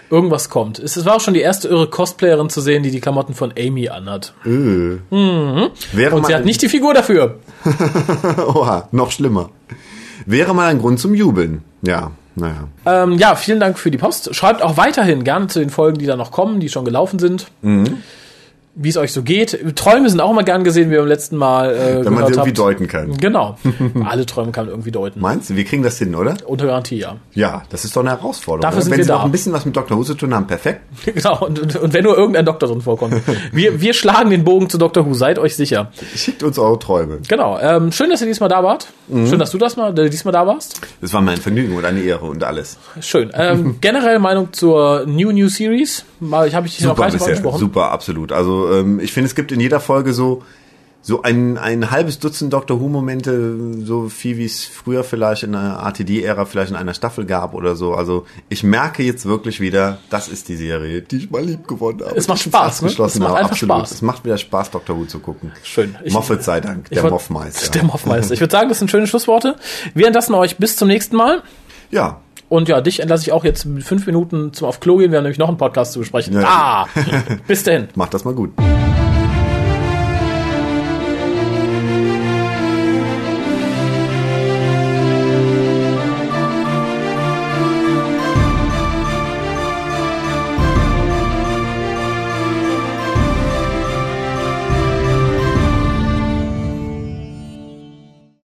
Irgendwas kommt. Es war auch schon die erste irre Cosplayerin zu sehen, die die Klamotten von Amy anhat. Wäre Und mal sie hat nicht die Figur dafür. Oha, noch schlimmer. Wäre mal ein Grund zum Jubeln. Ja, naja. Ähm, ja, vielen Dank für die Post. Schreibt auch weiterhin gerne zu den Folgen, die da noch kommen, die schon gelaufen sind. Mhm. Wie es euch so geht. Träume sind auch immer gern gesehen, wie wir beim letzten Mal äh, Wenn man sie irgendwie habt. deuten kann. Genau. Alle Träume kann man irgendwie deuten. Meinst du, wir kriegen das hin, oder? Unter Garantie, ja. Ja, das ist doch eine Herausforderung. Dafür sind Wenn wir sie da. noch ein bisschen was mit Dr. Who zu tun haben, perfekt. Genau. Und, und, und wenn nur irgendein Doktor drin vorkommt. Wir, wir schlagen den Bogen zu Dr. Who, seid euch sicher. Schickt uns eure Träume. Genau. Ähm, schön, dass ihr diesmal da wart. Mhm. Schön, dass du das mal, diesmal da warst. Das war mein Vergnügen und eine Ehre und alles. Schön. Ähm, generell Meinung zur New New Series. Mal, ich habe ich noch Super gar nicht bisher, super, absolut. Also ähm, ich finde, es gibt in jeder Folge so so ein, ein halbes Dutzend Doctor Who Momente, so viel wie es früher vielleicht in der RTD-Ära vielleicht in einer Staffel gab oder so. Also ich merke jetzt wirklich wieder, das ist die Serie, die ich mal lieb gewonnen habe. Es macht Spaß, ne? Es macht habe. einfach absolut. Spaß. Es macht wieder Spaß, Doctor Who zu gucken. Schön. Ich- Moffat sei Dank, der Moffmeister. Der Moffmeister. Ich würde sagen, das sind schöne Schlussworte. Wir entlassen euch bis zum nächsten Mal. Ja, Und ja, dich entlasse ich auch jetzt fünf Minuten zum auf Klo gehen. Wir haben nämlich noch einen Podcast zu besprechen. Ja. Ah! bis dahin. macht das mal gut.